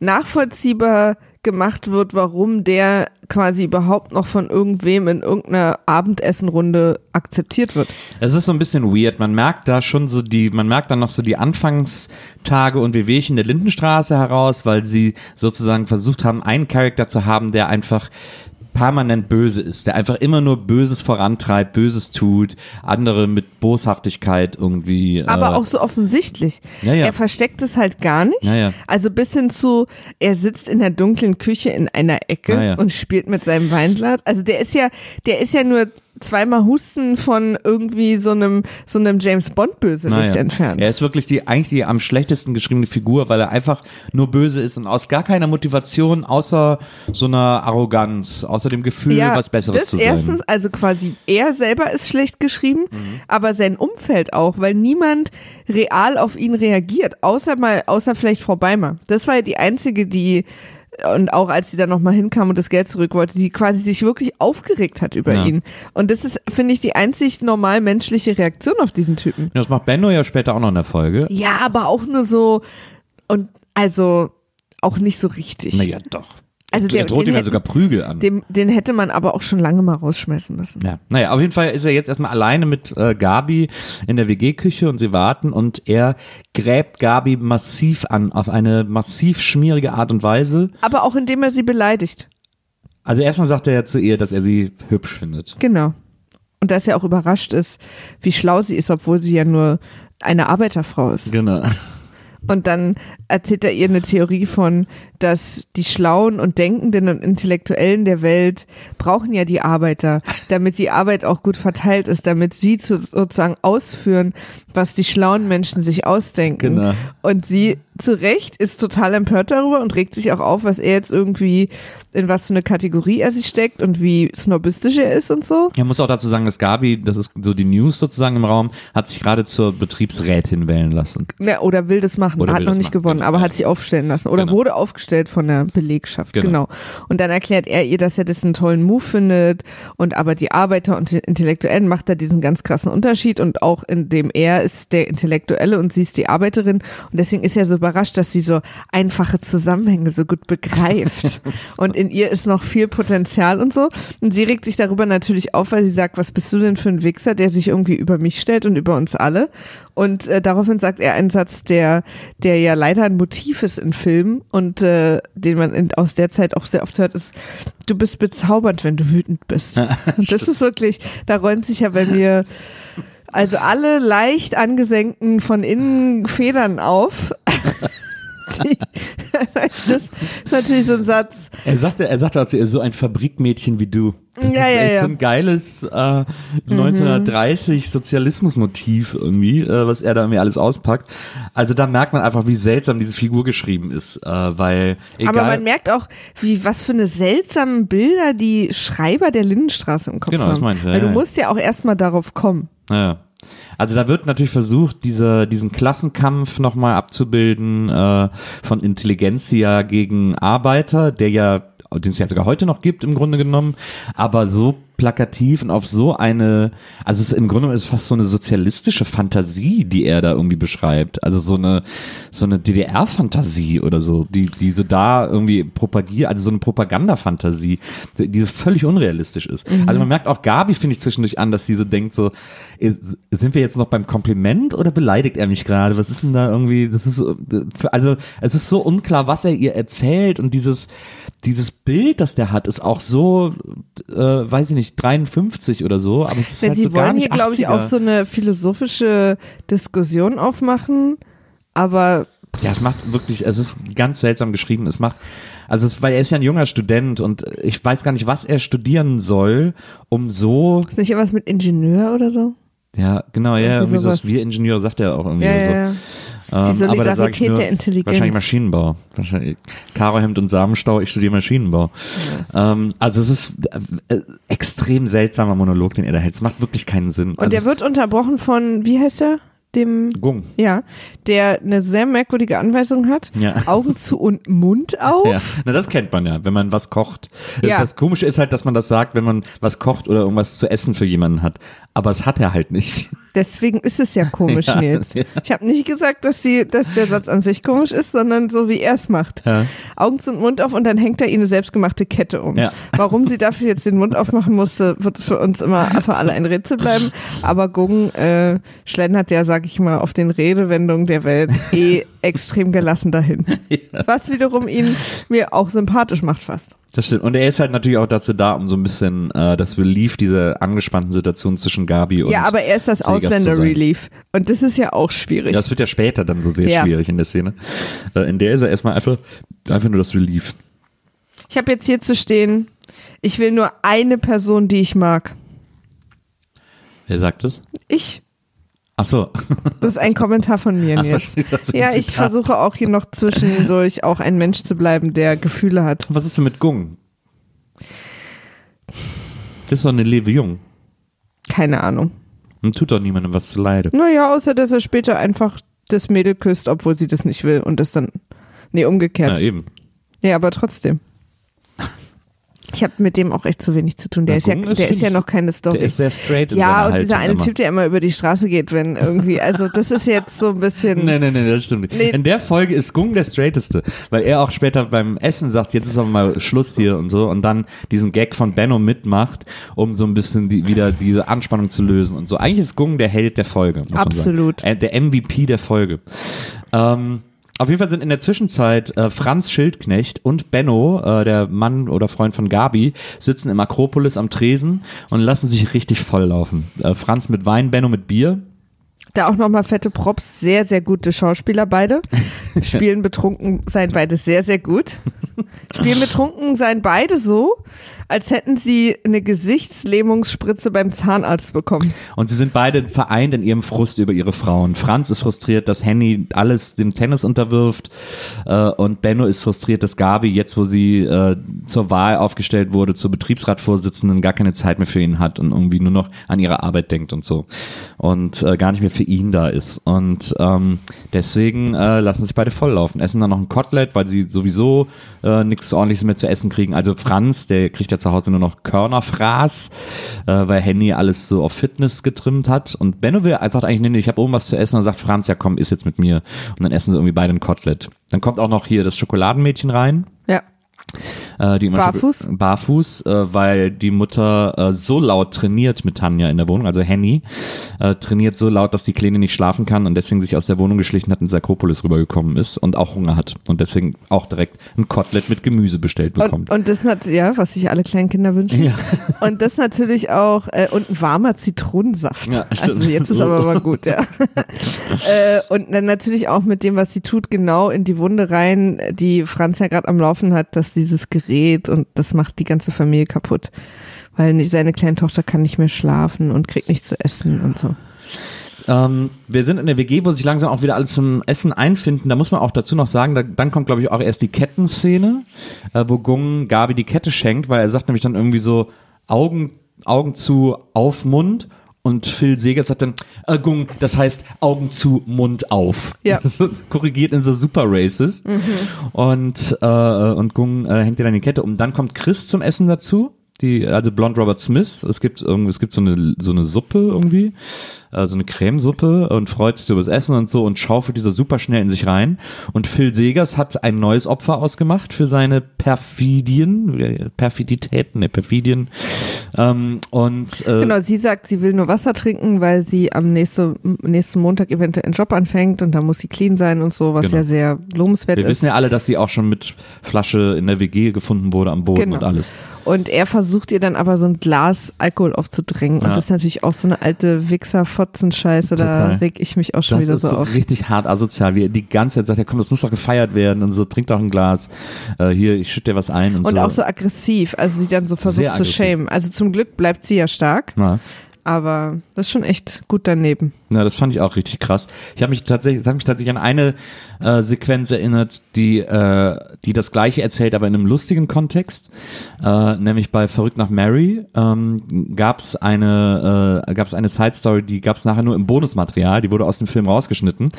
nachvollziehbar gemacht wird, warum der quasi überhaupt noch von irgendwem in irgendeiner Abendessenrunde akzeptiert wird. es ist so ein bisschen weird. Man merkt da schon so die, man merkt dann noch so die Anfangstage und Wehwehchen der Lindenstraße heraus, weil sie sozusagen versucht haben, einen Charakter zu haben, der einfach permanent böse ist, der einfach immer nur Böses vorantreibt, Böses tut, andere mit Boshaftigkeit irgendwie. Aber äh, auch so offensichtlich. Ja, ja. Er versteckt es halt gar nicht. Ja. Also bis hin zu, er sitzt in der dunklen Küche in einer Ecke und spielt mit seinem Weinglas. Also der ist ja, der ist ja nur zweimal Husten von irgendwie so einem, so einem James Bond Bösewicht Naja. entfernt. Er ist wirklich die eigentlich die am schlechtesten geschriebene Figur, weil er einfach nur böse ist und aus gar keiner Motivation, außer so einer Arroganz, außer dem Gefühl, was Besseres das zu sein. erstens, also quasi er selber ist schlecht geschrieben, Mhm. aber sein Umfeld auch, weil niemand real auf ihn reagiert, außer mal, außer vielleicht Frau Beimer. Das war ja die einzige, die und auch als sie dann nochmal hinkam und das Geld zurück wollte, die quasi sich wirklich aufgeregt hat über Ja. ihn. Und das ist, finde ich, die einzig normal menschliche Reaktion auf diesen Typen. Das macht Benno ja später auch noch in der Folge. Ja, aber auch nur so und also auch nicht so richtig. Naja, doch. Also der- er droht den ihm ja sogar Prügel an. Dem, den hätte man aber auch schon lange mal rausschmeißen müssen. Ja, naja, auf jeden Fall ist er jetzt erstmal alleine mit äh, Gabi in der WG-Küche und sie warten und er gräbt Gabi massiv an, auf eine massiv schmierige Art und Weise. Aber auch indem er sie beleidigt. Also erstmal sagt er ja zu ihr, dass er sie hübsch findet. Genau. Und dass er auch überrascht ist, wie schlau sie ist, obwohl sie ja nur eine Arbeiterfrau ist. Genau. Und dann erzählt er ihr eine Theorie von, dass die Schlauen und Denkenden und Intellektuellen der Welt brauchen ja die Arbeiter, damit die Arbeit auch gut verteilt ist, damit sie zu, sozusagen ausführen, was die schlauen Menschen sich ausdenken. Genau. Und sie zu Recht ist total empört darüber und regt sich auch auf, was er jetzt irgendwie, in was für eine Kategorie er sich steckt und wie snobistisch er ist und so. Ich muss auch dazu sagen, dass Gabi, das ist so die News sozusagen im Raum, hat sich gerade zur Betriebsrätin wählen lassen. Ja, oder will das machen, Oder hat noch nicht machen, gewonnen, genau. aber hat sich aufstellen lassen oder Genau. wurde aufgestellt von der Belegschaft, Genau. genau. Und dann erklärt er ihr, dass er das einen tollen Move findet und aber die Arbeiter und die Intellektuellen macht da diesen ganz krassen Unterschied und auch in dem er ist der Intellektuelle und sie ist die Arbeiterin und deswegen ist er so überrascht, dass sie so einfache Zusammenhänge so gut begreift [laughs] und in ihr ist noch viel Potenzial und so und sie regt sich darüber natürlich auf, weil sie sagt, was bist du denn für ein Wichser, der sich irgendwie über mich stellt und über uns alle und äh, daraufhin sagt er einen Satz, der, der ja leider ein Motiv ist in Filmen und äh, den man in, aus der Zeit auch sehr oft hört, ist, du bist bezaubernd, wenn du wütend bist. [laughs] und das ist wirklich, da räumt sich ja bei [laughs] mir also alle leicht angesenkten von innen Federn auf. Das ist natürlich so ein Satz. Er sagte, er sagte also, so ein Fabrikmädchen wie du. Das Ja, ist ja, echt ja. so ein geiles äh, 1930 Sozialismusmotiv irgendwie, äh, was er da irgendwie alles auspackt. Also da merkt man einfach, wie seltsam diese Figur geschrieben ist, äh, weil egal. Aber man merkt auch, wie was für eine seltsamen Bilder die Schreiber der Lindenstraße im Kopf Genau, haben. das meinte ich, ja, Weil du ja. musst ja auch erstmal darauf kommen. Ja. Also da wird natürlich versucht, diese, diesen Klassenkampf nochmal abzubilden äh, von Intelligenzia gegen Arbeiter, der ja, den es ja sogar heute noch gibt im Grunde genommen, aber so plakativ und auf so eine, also es ist im Grunde ist es fast so eine sozialistische Fantasie, die er da irgendwie beschreibt. Also so eine, so eine DDR-Fantasie oder so, die, die so da irgendwie propagiert, also so eine Propagandafantasie, die so völlig unrealistisch ist. Also man merkt auch Gabi, finde ich, zwischendurch an, dass sie so denkt, so, sind wir jetzt noch beim Kompliment oder beleidigt er mich gerade? Was ist denn da irgendwie, das ist so, also es ist so unklar, was er ihr erzählt und dieses, dieses Bild, das der hat, ist auch so, äh, weiß ich nicht, 53 oder so, aber es ist Denn halt sie so gar wollen nicht hier, glaube ich, 80er. auch so eine philosophische Diskussion aufmachen, aber Ja, es macht wirklich, es ist ganz seltsam geschrieben. Es macht, also es, weil er ist ja ein junger Student und ich weiß gar nicht, was er studieren soll, um so, ist nicht irgendwas mit Ingenieur oder so? ja, genau, ja, Irgendwie irgendwie so, sowas. wir Ingenieure sagt er auch irgendwie Ja, so. ja, ja. Ähm, Die Solidarität nur, der Intelligenz. Wahrscheinlich Maschinenbau. Wahrscheinlich Karohemd und Samenstau, ich studiere Maschinenbau. Ähm, also es ist äh, äh, extrem seltsamer Monolog, den er da hält. Es macht wirklich keinen Sinn. Und also der wird unterbrochen von, wie heißt er? Dem, Gung. ja, der eine sehr merkwürdige Anweisung hat. Ja. Augen zu und Mund auf. Ja, na das kennt man ja, wenn man was kocht. Ja. Das Komische ist halt, dass man das sagt, wenn man was kocht oder irgendwas zu essen für jemanden hat. Aber es hat er halt nicht. [laughs] Deswegen ist es ja komisch, [laughs] Ja, Nils. ja. Ich habe nicht gesagt, dass, die, dass der Satz an sich komisch ist, sondern so, wie er es macht. Ja. Augen zu und Mund auf und dann hängt er ihr eine selbstgemachte Kette um. [laughs] Warum sie dafür jetzt den Mund aufmachen musste, wird für uns immer für alle ein Rätsel bleiben. Aber Gung äh, schlendert ja, sag ich mal, auf den Redewendungen der Welt eh extrem gelassen dahin. Was wiederum ihn mir auch sympathisch macht fast. Das stimmt. Und er ist halt natürlich auch dazu da, um so ein bisschen äh, das Relief dieser angespannten Situation zwischen Gabi und ja, aber er ist das. Ausländer-Relief. Und das ist ja auch schwierig. Ja, das wird ja später dann so sehr Ja. schwierig in der Szene. Äh, in der ist er erstmal einfach, einfach nur das Relief. Ich habe jetzt hier zu stehen, ich will nur eine Person, die ich mag. Wer sagt das? Ich. Ach so. Das ist ein Kommentar von mir [laughs] jetzt. ein Ja, ich versuche auch hier noch zwischendurch auch ein Mensch zu bleiben, der Gefühle hat. Was ist denn mit Gung? Das ist doch eine Lewe Jung. Keine Ahnung. Und tut doch niemandem was zu leide. Naja, außer dass er später einfach das Mädel küsst, obwohl sie das nicht will und das dann. Nee, Ja, umgekehrt. eben. Nee, aber trotzdem. Ich habe mit dem auch echt zu wenig zu tun. Der Na, ist ja, ist, der ist ja noch keine Story. Der ist sehr straight in ja, und dieser eine immer. Typ, der immer über die Straße geht, wenn irgendwie, also das ist jetzt so ein bisschen. Nee, nee, nee, das stimmt nicht. Nee. In der Folge ist Gung der straighteste, weil er auch später beim Essen sagt, jetzt ist aber mal Schluss hier und so und dann diesen Gag von Benno mitmacht, um so ein bisschen die, wieder diese Anspannung zu lösen und so. Eigentlich ist Gung der Held der Folge. Absolut. Äh, Der MVP der Folge. Ähm, auf jeden Fall sind in der Zwischenzeit äh, Franz Schildknecht und Benno, äh, der Mann oder Freund von Gabi, sitzen im Akropolis am Tresen und lassen sich richtig volllaufen. Äh, Franz mit Wein, Benno mit Bier. Da auch nochmal fette Props, sehr, sehr gute Schauspieler beide. [laughs] Spielen betrunken sein beide sehr, sehr gut. Spielen betrunken sein beide so, als hätten sie eine Gesichtslähmungsspritze beim Zahnarzt bekommen. Und sie sind beide vereint in ihrem Frust über ihre Frauen. Franz ist frustriert, dass Henny alles dem Tennis unterwirft äh, und Benno ist frustriert, dass Gabi jetzt, wo sie äh, zur Wahl aufgestellt wurde, zur Betriebsratsvorsitzenden, gar keine Zeit mehr für ihn hat und irgendwie nur noch an ihre Arbeit denkt und so und äh, gar nicht mehr für ihn da ist. Und ähm, deswegen äh, lassen sich beide volllaufen. Essen dann noch ein Kotelett, weil sie sowieso äh, nichts ordentliches mehr zu essen kriegen. Also Franz, der kriegt ja zu Hause nur noch Körnerfraß, äh, weil Henny alles so auf Fitness getrimmt hat. Und Benno will, sagt eigentlich, nee, nee, ich habe oben was zu essen. Und dann sagt Franz, ja komm, iss jetzt mit mir. Und dann essen sie irgendwie beide ein Kotelett. Dann kommt auch noch hier das Schokoladenmädchen rein. Ja. Äh, die Barfuß? Barfuß, äh, weil die Mutter äh, so laut trainiert mit Tanja in der Wohnung, also Henny, äh, trainiert so laut, dass die Kleine nicht schlafen kann und deswegen sich aus der Wohnung geschlichen hat, ins Akropolis rübergekommen ist und auch Hunger hat und deswegen auch direkt ein Kotelett mit Gemüse bestellt bekommt. Und, und das nat ja, was sich alle kleinen Kinder wünschen. Ja. [laughs] Und das natürlich auch und ein warmer Zitronensaft. Ja, also jetzt ist aber mal gut, ja. [laughs] äh, und dann natürlich auch mit dem, was sie tut, genau in die Wunde rein, die Franz ja gerade am Laufen hat, dass dieses Gerät und das macht die ganze Familie kaputt. Weil seine kleine Tochter kann nicht mehr schlafen und kriegt nichts zu essen und so. Ähm, wir sind in der WG, wo sich langsam auch wieder alles zum Essen einfinden. Da muss man auch dazu noch sagen, da, dann kommt, glaube ich, auch erst die Kettenszene, äh, wo Gung Gabi die Kette schenkt, weil er sagt nämlich dann irgendwie so Augen, Augen zu, auf Mund. Und Phil Seger sagt dann, äh, Gung, das heißt Augen zu, Mund auf. Ja. [laughs] Das korrigiert in so super racist. Und, äh, und Gung äh, hängt dir dann die Kette um. Dann kommt Chris zum Essen dazu. Die, also Blond Robert Smith. Es gibt es gibt so eine, so eine Suppe irgendwie äh, so eine Cremesuppe und freut sich über das Essen und so und schaufelt dieser super schnell in sich rein. Und Phil Segers hat ein neues Opfer ausgemacht für seine Perfidien, äh, Perfiditäten, ne, Perfidien. Ähm, und äh, Genau, sie sagt, sie will nur Wasser trinken, weil sie am nächste, nächsten Montag eventuell einen Job anfängt und da muss sie clean sein und so, was Genau. ja sehr lobenswert wir ist. wissen ja alle, dass sie auch schon mit Flasche in der WG gefunden wurde am Boden Genau. und alles. Und er versucht ihr dann aber so ein Glas Alkohol aufzudrängen. Ja. Und das ist natürlich auch so eine alte Wichser-Fotzen-Scheiße. Da Total. reg ich mich auch schon Das wieder so so auf. richtig hart asozial, wie er die ganze Zeit sagt, ja komm, das muss doch gefeiert werden und so, trink doch ein Glas, äh, hier, ich schütte dir was ein und, Und so. auch so aggressiv. Also sie dann so versucht zu schämen. Also zum Glück bleibt sie ja stark. Na. Aber das ist schon echt gut daneben. Ja, das fand ich auch richtig krass. Ich habe mich tatsächlich, das hat mich tatsächlich an eine äh, Sequenz erinnert, die, äh, die das gleiche erzählt, aber in einem lustigen Kontext. Äh, nämlich bei Verrückt nach Mary ähm, gab es eine, äh, gab's eine Side Story, die gab es nachher nur im Bonusmaterial, die wurde aus dem Film rausgeschnitten,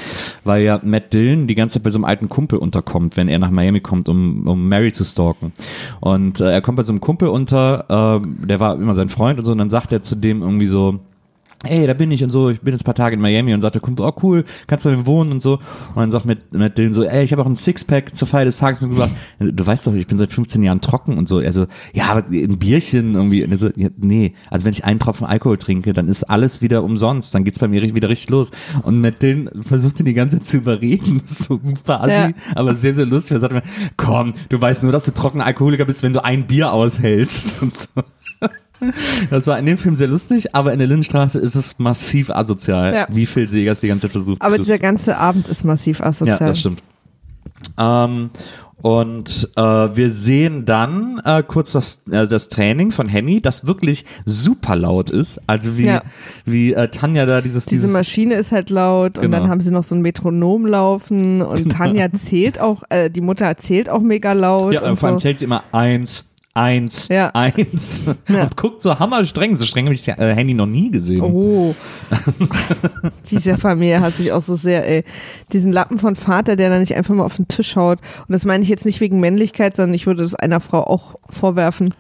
weil ja Matt Dillon die ganze Zeit bei so einem alten Kumpel unterkommt, wenn er nach Miami kommt, um, um Mary zu stalken. Und äh, er kommt bei so einem Kumpel unter, äh, der war immer sein Freund und so, und dann sagt er zu dem irgendwie so, ey, da bin ich und so, ich bin jetzt ein paar Tage in Miami und sagt der Kumpel, oh cool, kannst bei mir wohnen und so. Und dann sagt Matt, Matt Dillon so, ey, ich habe auch ein Sixpack zur Feier des Tages mitgebracht. Du weißt doch, ich bin seit 15 Jahren trocken und so. Er so, ja, aber ein Bierchen irgendwie. Und so, ja, nee, also wenn ich einen Tropfen Alkohol trinke, dann ist alles wieder umsonst. Dann geht's bei mir wieder richtig los. Und Dillon versucht ihn die ganze Zeit zu überreden. Das ist so super assi, Ja. aber sehr, sehr lustig. Er sagt immer, komm, du weißt nur, dass du trockener Alkoholiker bist, wenn du ein Bier aushältst [laughs] und so. [laughs] Das war in dem Film sehr lustig, aber in der Lindenstraße ist es massiv asozial, Ja. wie Phil Segers die ganze Zeit versucht. Aber dieser ganze Abend ist massiv ja, asozial. das stimmt. Ähm, und äh, wir sehen dann äh, kurz das, äh, das Training von Henny, das wirklich super laut ist. Also wie, Ja. wie äh, Tanja da dieses, Diese dieses Maschine ist halt laut und Genau. dann haben sie noch so ein Metronom laufen und Tanja zählt auch, äh, die Mutter erzählt auch mega laut ja, und vor allem so. zählt sie immer eins, eins, Ja. eins Ja. und guckt so hammerstreng. So streng habe ich äh, Henny noch nie gesehen. Oh. [laughs] Diese Familie hat sich auch so sehr, ey, diesen Lappen von Vater, der da nicht einfach mal auf den Tisch haut. Und das meine ich jetzt nicht wegen Männlichkeit, sondern ich würde das einer Frau auch vorwerfen.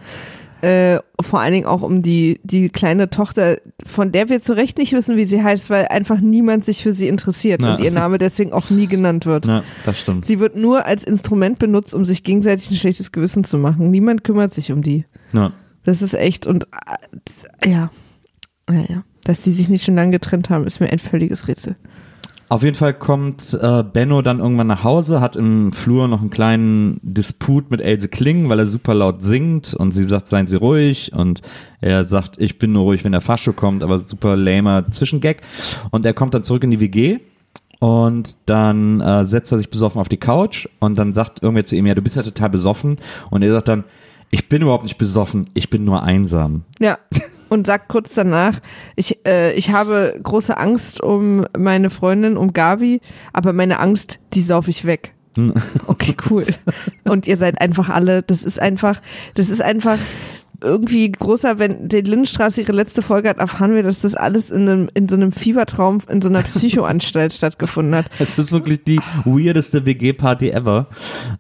Äh, vor allen Dingen auch um die, die kleine Tochter, von der wir zu Recht nicht wissen, wie sie heißt, weil einfach niemand sich für sie interessiert Ja. und ihr Name deswegen auch nie genannt wird. Ja, das stimmt. Sie wird nur als Instrument benutzt, um sich gegenseitig ein schlechtes Gewissen zu machen. Niemand kümmert sich um die. Ja. Das ist echt und äh, ja, ja, ja. Dass die sich nicht schon lange getrennt haben, ist mir ein völliges Rätsel. Auf jeden Fall kommt äh, Benno dann irgendwann nach Hause, hat im Flur noch einen kleinen Disput mit Else Kling, weil er super laut singt und sie sagt, seien Sie ruhig. Und er sagt, ich bin nur ruhig, wenn der Fahrstuhl kommt, aber super lamer Zwischengag. Und er kommt dann zurück in die WG und dann äh, setzt er sich besoffen auf die Couch und dann sagt irgendwer zu ihm, ja, du bist ja total besoffen. Und er sagt dann, ich bin überhaupt nicht besoffen, ich bin nur einsam. Ja. [laughs] Und sagt kurz danach, ich, äh, ich habe große Angst um meine Freundin, um Gabi, aber meine Angst, die sauf ich weg. Okay, cool. Und ihr seid einfach alle, das ist einfach, das ist einfach, irgendwie großer, wenn die Lindenstraße ihre letzte Folge hat, erfahren wir, dass das alles in, einem, in so einem Fiebertraum, in so einer Psychoanstalt [laughs] stattgefunden hat. Es ist wirklich die weirdeste WG-Party ever,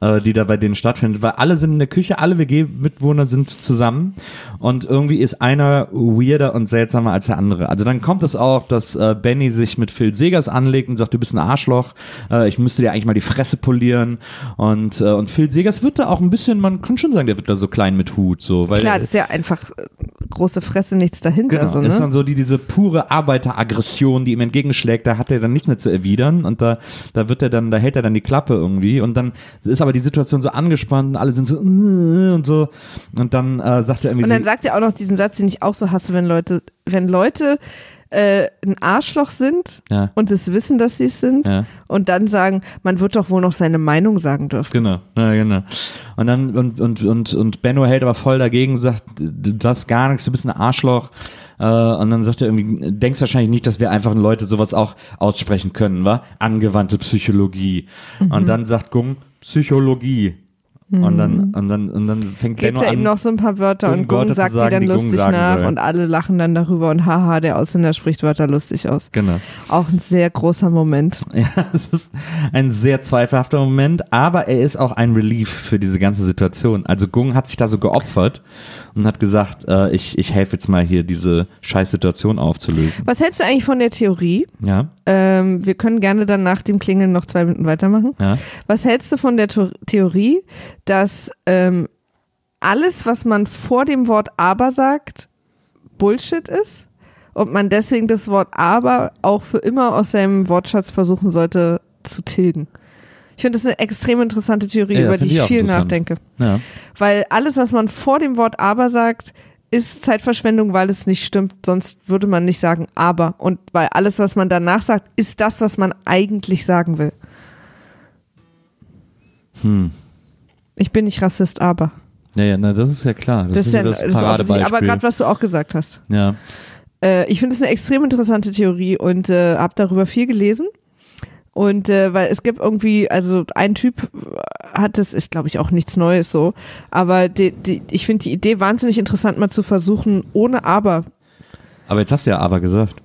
äh, die da bei denen stattfindet, weil alle sind in der Küche, alle WG-Mitwohner sind zusammen und irgendwie ist einer weirder und seltsamer als der andere. Also dann kommt es auch, dass äh, Benny sich mit Phil Segers anlegt und sagt, du bist ein Arschloch, äh, ich müsste dir eigentlich mal die Fresse polieren und, äh, und Phil Segers wird da auch ein bisschen, man kann schon sagen, der wird da so klein mit Hut, so, weil Klar, ist ja einfach äh, große Fresse, nichts dahinter. Genau, so, ist ne? dann so die, diese pure Arbeiteraggression, die ihm entgegenschlägt, da hat er dann nichts mehr zu erwidern und da, da wird er dann, da hält er dann die Klappe irgendwie und dann ist aber die Situation so angespannt und alle sind so äh, und so und dann äh, sagt er irgendwie Und dann so, sagt er auch noch diesen Satz, den ich auch so hasse, wenn Leute, wenn Leute äh, ein Arschloch sind Ja. und es wissen, dass sie es sind Ja. und dann sagen, man wird doch wohl noch seine Meinung sagen dürfen. Genau, ja, genau. Und dann, und, und, und, und Benno hält aber voll dagegen, sagt, du darfst gar nichts, du bist ein Arschloch. Äh, und dann sagt er irgendwie, denkst wahrscheinlich nicht, dass wir einfach Leute sowas auch aussprechen können, wa? Angewandte Psychologie. Mhm. Und dann sagt Gung, Psychologie. Und dann, und dann, und dann fängt Gibt Benno er an. ihm noch so ein paar Wörter und Gung Wörter sagt die sagen, dann die lustig nach soll. und alle lachen dann darüber und haha, der Ausländer spricht Wörter lustig aus. Genau. Auch ein sehr großer Moment. [laughs] Ja, es ist ein sehr zweifelhafter Moment, aber er ist auch ein Relief für diese ganze Situation. Also Gung hat sich da so geopfert und hat gesagt, äh, ich, ich helfe jetzt mal hier diese Scheißsituation aufzulösen. Was hältst du eigentlich von der Theorie? Ja, Ähm, wir können gerne dann nach dem Klingeln noch zwei Minuten weitermachen. ja. Was hältst du von der Tho- Theorie, dass ähm, alles, was man vor dem Wort aber sagt, Bullshit ist und man deswegen das Wort aber auch für immer aus seinem Wortschatz versuchen sollte zu tilgen? Ich finde das eine extrem interessante Theorie, Ja, über die ich ich viel nachdenke. ja. Weil alles, was man vor dem Wort aber sagt, ist Zeitverschwendung, weil es nicht stimmt. Sonst würde man nicht sagen aber. Und weil alles, was man danach sagt, ist das, was man eigentlich sagen will. Hm. Ich bin nicht Rassist, aber. Ja, ja, na, das ist ja klar. Das, Das, ist ja das das. Paradebeispiel. Aber gerade, was du auch gesagt hast. ja. Äh, ich finde es eine extrem interessante Theorie und äh, habe darüber viel gelesen. Und äh, weil es gibt irgendwie, also ein Typ hat das, ist glaube ich auch nichts Neues so, aber die, die, ich finde die Idee wahnsinnig interessant, mal zu versuchen, ohne aber. Aber jetzt hast du ja aber gesagt.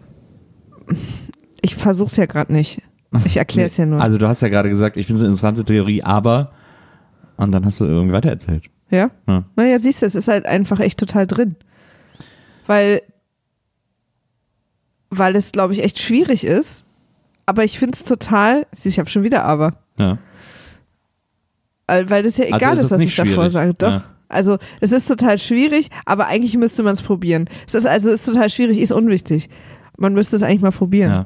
Ich versuche es ja gerade nicht. Ich erkläre [laughs] es ja nur. Also du hast ja gerade gesagt, ich finde es eine interessante Theorie, aber und dann hast du irgendwie weitererzählt. Ja? Ja. Naja, siehst du, es ist halt einfach echt total drin. Weil, weil es, glaube ich, echt schwierig ist. Aber ich finde es total, ich habe schon wieder aber. Ja. Weil weil das ja Also egal ist ist, es was ich davor schwierig. sage. Doch. Ja. Also es ist total schwierig, aber eigentlich müsste man es probieren. Es ist also es ist total schwierig, ist unwichtig. Man müsste es eigentlich mal probieren. ja.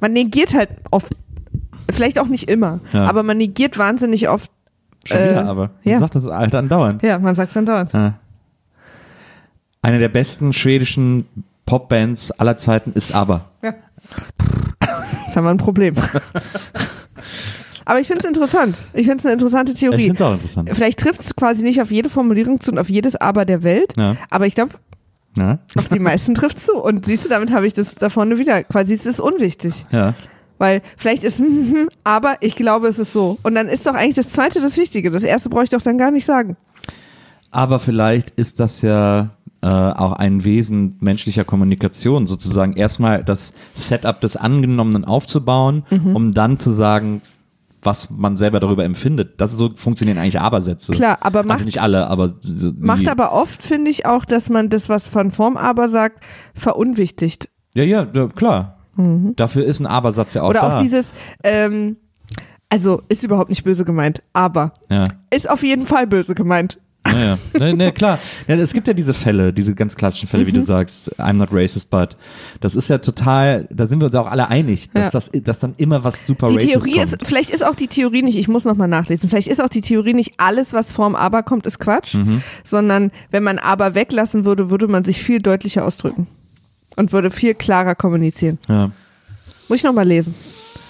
Man negiert halt oft, vielleicht auch nicht immer, Ja. aber man negiert wahnsinnig oft. Schon Äh, wieder aber. ja. Ja. Sagt das halt andauernd. Ja, man sagt dann dort. Ja. Eine der besten schwedischen Popbands aller Zeiten ist aber. Ja. Jetzt haben wir ein Problem. Aber ich finde es interessant. Ich finde es eine interessante Ich Theorie. finde es auch interessant. Vielleicht trifft es quasi nicht auf jede Formulierung zu und auf jedes Aber der Welt. Ja. Aber ich glaube, Ja. auf die meisten trifft es zu. Und siehst du, damit habe ich das da vorne wieder. Quasi es ist unwichtig. ja. Weil vielleicht ist, aber ich glaube, es ist so. Und dann ist doch eigentlich das Zweite das Wichtige. Das Erste brauche ich doch dann gar nicht sagen. Aber vielleicht ist das ja äh, auch ein Wesen menschlicher Kommunikation, sozusagen erstmal das Setup des Angenommenen aufzubauen, Mhm. um dann zu sagen, was man selber darüber empfindet. Das so funktionieren eigentlich Abersätze. Klar, aber macht- also nicht alle, aber so Macht aber oft, finde ich, auch, dass man das, was von Form aber sagt, verunwichtigt. ja, ja, klar. Dafür ist ein Abersatz ja auch Mhm. Oder da. auch dieses, ähm, also ist überhaupt nicht böse gemeint, aber ja. ist auf jeden Fall böse gemeint. Naja, ne, ne, klar. Ja, es gibt ja diese Fälle, diese ganz klassischen Fälle, wie Mhm. du sagst, I'm not racist, but das ist ja total, da sind wir uns auch alle einig, dass Ja. das, dass dann immer was super Die racist Theorie kommt. ist, vielleicht ist auch die Theorie nicht, ich muss nochmal nachlesen, vielleicht ist auch die Theorie nicht, alles, was vorm Aber kommt, ist Quatsch, Mhm. sondern wenn man Aber weglassen würde, würde man sich viel deutlicher ausdrücken und würde viel klarer kommunizieren. ja. Muss ich nochmal lesen.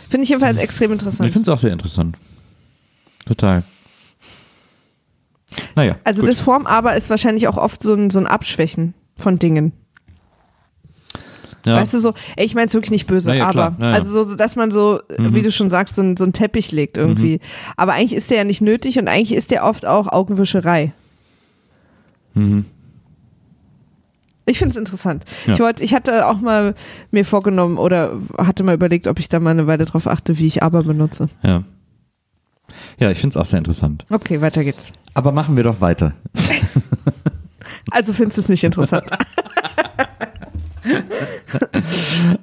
Finde ich jedenfalls extrem Ich interessant. finde es auch sehr interessant. Total. Naja. Also gut. das Form Aber ist wahrscheinlich auch oft so ein, so ein Abschwächen von Dingen. ja. Weißt du so, ey, ich meine es wirklich nicht böse, Na ja, aber klar, na ja. also so, dass man so, äh, wie du schon sagst, so, ein, so einen Teppich legt irgendwie. Mhm. Aber eigentlich ist der ja nicht nötig und eigentlich ist der oft auch Augenwischerei. Ich finde es interessant. Ja. Ich wollte, ich hatte auch mal mir vorgenommen oder hatte mal überlegt, ob ich da mal eine Weile drauf achte, wie ich aber benutze. Ja. Ja, ich finde es auch sehr interessant. Okay, weiter geht's. Aber machen wir doch weiter. [laughs] Also findest du es nicht interessant. [laughs]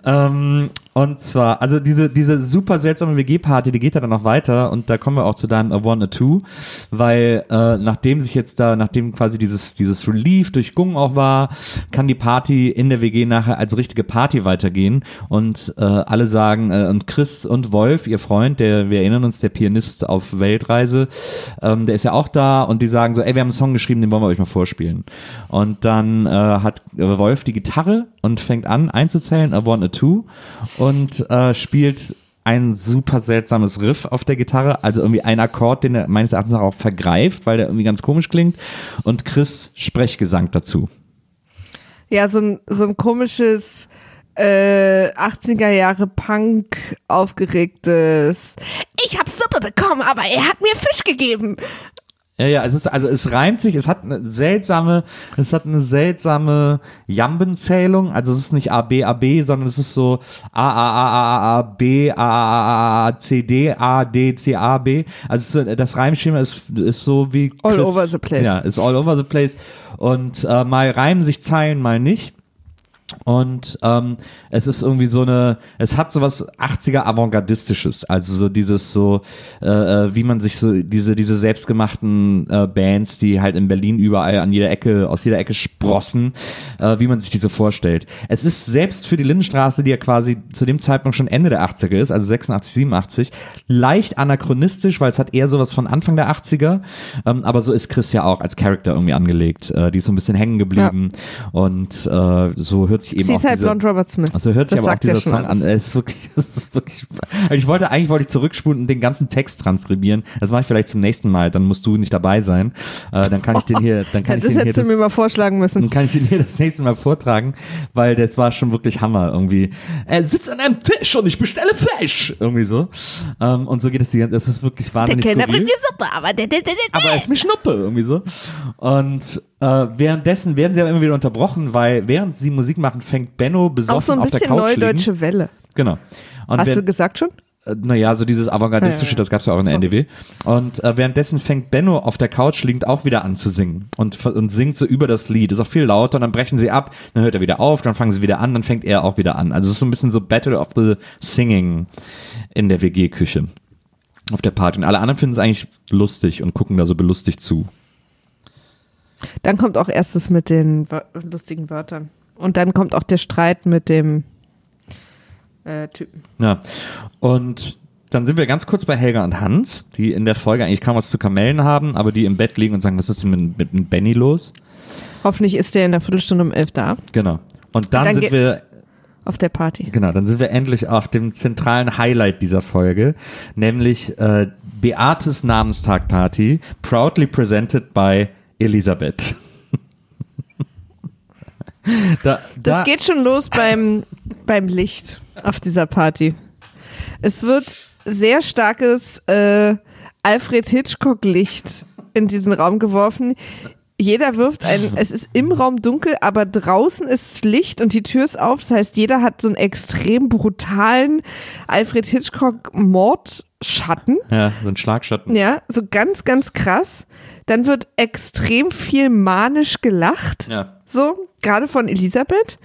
Ähm, und zwar, also diese, diese super seltsame WG-Party, die geht ja dann noch weiter und da kommen wir auch zu deinem A One, A Two, weil äh, nachdem sich jetzt da, nachdem quasi dieses, dieses Relief durch Gung auch war, kann die Party in der WG nachher als richtige Party weitergehen und äh, alle sagen, äh, und Chris und Wolf, ihr Freund, der, wir erinnern uns, der Pianist auf Weltreise, ähm, der ist ja auch da und die sagen so, ey, wir haben einen Song geschrieben, den wollen wir euch mal vorspielen. Und dann äh, hat Wolf die Gitarre und fängt an einzuzählen, a one, a two und äh, spielt ein super seltsames Riff auf der Gitarre, also irgendwie ein Akkord, den er meines Erachtens auch vergreift, weil der irgendwie ganz komisch klingt und Chris Sprechgesang dazu. Ja, so ein, so ein komisches äh, 80er Jahre Punk aufgeregtes. Ich hab Suppe bekommen, aber er hat mir Fisch gegeben. Ja, ja, es ist, also es reimt sich, es hat eine seltsame, es hat eine seltsame Jambenzählung, also es ist nicht A, B, A, B, sondern es ist so A, A, A, A, A, B, A, A, A, A, C, D, A, D, C, A, B. Also das Reimschema ist, ist so wie All over the place. Ja, ist all over the place. Und äh, mal reimen sich Zeilen, mal nicht. Und ähm, es ist irgendwie so eine, es hat sowas 80er Avantgardistisches, also so dieses so, äh, äh, wie man sich so diese diese selbstgemachten äh, Bands, die halt in Berlin überall an jeder Ecke aus jeder Ecke sprossen, äh, wie man sich diese vorstellt. Es ist selbst für die Lindenstraße, die ja quasi zu dem Zeitpunkt schon Ende der 80er ist, also 86, 87, leicht anachronistisch, weil es hat eher sowas von Anfang der 80er, ähm, aber so ist Chris ja auch als Charakter irgendwie angelegt. Äh, die ist so ein bisschen hängen geblieben und äh, so hört sich eben Sie auch ist halt Blond Robert Smith. also hört sich Das aber auch ja dieser Song an. Es ist wirklich, [laughs] es ist wirklich. Also ich wollte eigentlich wollte ich zurückspulen und den ganzen Text transkribieren. Das mache ich vielleicht zum nächsten Mal. Dann musst du nicht dabei sein. Äh, dann kann ich den hier, dann kann [laughs] ich das den hier hättest du das, mir mal vorschlagen müssen. dann kann ich den hier das nächste Mal vortragen, weil das war schon wirklich Hammer irgendwie. Er sitzt an einem Tisch und ich bestelle Fisch. Irgendwie so. Ähm, und so geht es die ganze, das ist wirklich Der wahnsinnig Kellner skurril. bringt die Suppe, aber der, der, der, der, Aber es ist mir Schnuppe, irgendwie so. Und äh, währenddessen werden sie aber immer wieder unterbrochen, weil während sie Musik machen, fängt Benno besoffen auch so ein auf der bisschen liegen. neudeutsche Welle. Genau. Und Hast wer- du gesagt schon? äh, naja, so dieses avantgardistische, Ja, ja, das gab's ja auch in der Sorry. NDW. Und äh, währenddessen fängt Benno auf der Couch liegend auch wieder an zu singen und, und singt so über das Lied. Ist auch viel lauter und dann brechen sie ab, dann hört er wieder auf, dann fangen sie wieder an, dann fängt er auch wieder an. Also es ist so ein bisschen so Battle of the Singing in der WG-Küche. Auf der Party. Und alle anderen finden es eigentlich lustig und gucken da so belustigt zu. Dann kommt auch erstes mit den lustigen Wörtern. Und dann kommt auch der Streit mit dem äh, Typen. Ja. Und dann sind wir ganz kurz bei Helga und Hans, die in der Folge eigentlich kaum was zu kamellen haben, aber die im Bett liegen und sagen, was ist denn mit, mit, mit Benny los? Hoffentlich ist der in der Viertelstunde um elf da, Genau. Und dann, dann sind wir, auf der Party. genau, dann sind wir endlich auf dem zentralen Highlight dieser Folge, nämlich äh, Beates Namenstagparty, proudly presented by Elisabeth. [laughs] da, Das da, geht schon los beim, beim Licht auf dieser Party. Es wird sehr starkes äh, Alfred Hitchcock-Licht in diesen Raum geworfen. Jeder wirft ein, es ist im Raum dunkel, aber draußen ist Licht und die Tür ist auf. Das heißt, jeder hat so einen extrem brutalen Alfred Hitchcock-Mordschatten. ja, so ein Schlagschatten. Ja, so ganz, ganz krass. Dann wird extrem viel manisch gelacht. Ja. So, gerade von Elisabeth,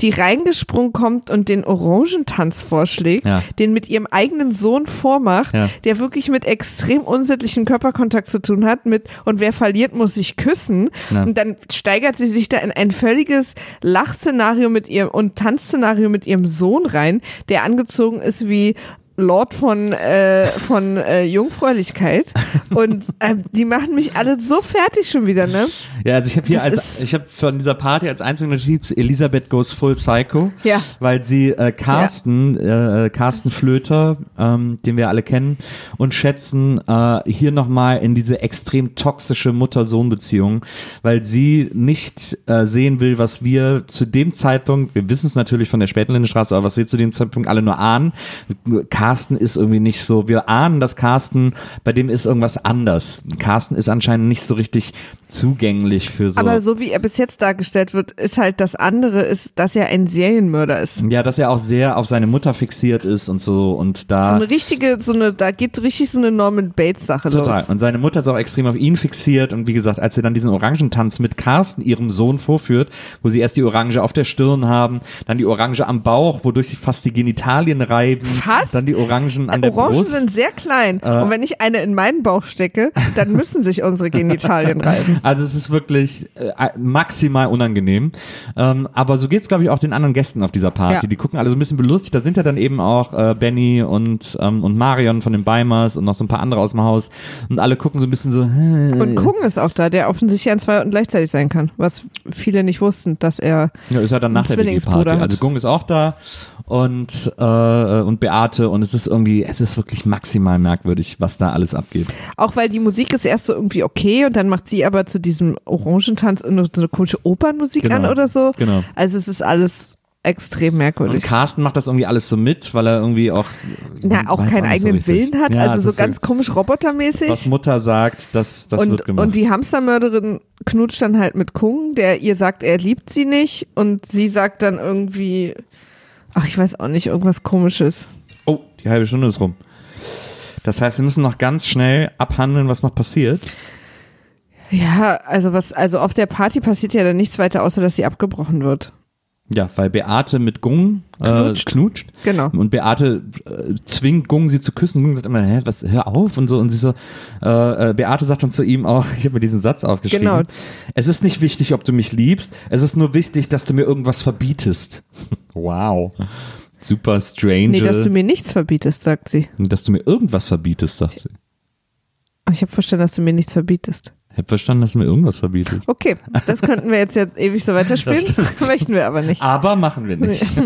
die reingesprungen kommt und den Orangentanz vorschlägt, Ja. den mit ihrem eigenen Sohn vormacht, Ja. der wirklich mit extrem unsittlichem Körperkontakt zu tun hat, mit und wer verliert, muss sich küssen. Ja. Und dann steigert sie sich da in ein völliges Lachszenario mit ihrem und Tanzszenario mit ihrem Sohn rein, der angezogen ist wie Lord von, äh, von äh, Jungfräulichkeit. Und ähm, die machen mich alle so fertig schon wieder, ne? Ja, also ich habe hier Das als ich habe von dieser Party als einzige Notiz Elisabeth goes full psycho, Ja. weil sie äh, Carsten äh, Carsten Flöter, ähm, den wir alle kennen und schätzen, äh, hier nochmal in diese extrem toxische Mutter-Sohn-Beziehung, weil sie nicht äh, sehen will, was wir zu dem Zeitpunkt, wir wissen es natürlich von der späten Lindenstraße, aber was wir zu dem Zeitpunkt alle nur ahnen, Carsten ist irgendwie nicht so, wir ahnen, dass Carsten, bei dem ist irgendwas anders. Carsten ist anscheinend nicht so richtig zugänglich für so. Aber so wie er bis jetzt dargestellt wird, ist halt das andere, ist, dass er ein Serienmörder ist. ja, dass er auch sehr auf seine Mutter fixiert ist und so und So da eine richtige, so eine, da geht richtig so eine Norman Bates Sache total. los. Und seine Mutter ist auch extrem auf ihn fixiert und wie gesagt, als sie dann diesen Orangentanz mit Carsten, ihrem Sohn, vorführt, wo sie erst die Orange auf der Stirn haben, dann die Orange am Bauch, wodurch sich fast die Genitalien reiben, Fast? dann die Orangen an der Orangen Brust. sind sehr klein. Äh. Und wenn ich eine in meinen Bauch stecke, dann müssen sich unsere Genitalien reiben. Also es ist wirklich äh, maximal unangenehm. Ähm, aber so geht's glaube ich, auch den anderen Gästen auf dieser Party. Ja. Die gucken alle so ein bisschen belustigt. Da sind ja dann eben auch äh, Benny und, ähm, und Marion von den Beimers und noch so ein paar andere aus dem Haus. Und alle gucken so ein bisschen so, hä. Und Kung ist auch da, der offensichtlich an zwei Orten gleichzeitig sein kann. Was viele nicht wussten, dass er. Ja, ist ja dann nach der Zwillingsbruder Party. Also Gung ist auch da und, äh, und Beate und es ist irgendwie, es ist wirklich maximal merkwürdig, was da alles abgeht. Auch weil die Musik ist erst so irgendwie okay und dann macht sie aber zu diesem Orangentanz so eine komische Opernmusik Genau. an oder so. Genau. Also es ist alles extrem Und merkwürdig. Carsten macht das irgendwie alles so mit, weil er irgendwie auch Na, auch keinen so eigenen richtig. Willen hat, Ja, also so ganz komisch robotermäßig. was Mutter sagt, das, das wird und, gemacht. und die Hamstermörderin knutscht dann halt mit Kung, der ihr sagt, er liebt sie nicht und sie sagt dann irgendwie, ach ich weiß auch nicht, irgendwas komisches. oh, die halbe Stunde ist rum. Das heißt, wir müssen noch ganz schnell abhandeln, was noch passiert. Ja, also was, also auf der Party passiert ja dann nichts weiter, außer dass sie abgebrochen wird. Ja, weil Beate mit Gung äh, Knutscht. knutscht. Genau. Und Beate äh, zwingt Gung, sie zu küssen. Gung sagt immer, hä, was, hör auf und so. Und sie so, äh, äh, Beate sagt dann zu ihm auch, [laughs] ich habe mir diesen Satz aufgeschrieben. Genau. Es ist nicht wichtig, ob du mich liebst. Es ist nur wichtig, dass du mir irgendwas verbietest. [laughs] wow. Super strange. Nee, dass du mir nichts verbietest, sagt sie. dass du mir irgendwas verbietest, sagt sie. Ich habe verstanden, dass du mir nichts verbietest. Ich habe verstanden, dass du mir irgendwas verbietest. Okay, das könnten wir jetzt, jetzt ewig so weiterspielen. [laughs] Möchten wir aber nicht. Aber machen wir nicht. [laughs]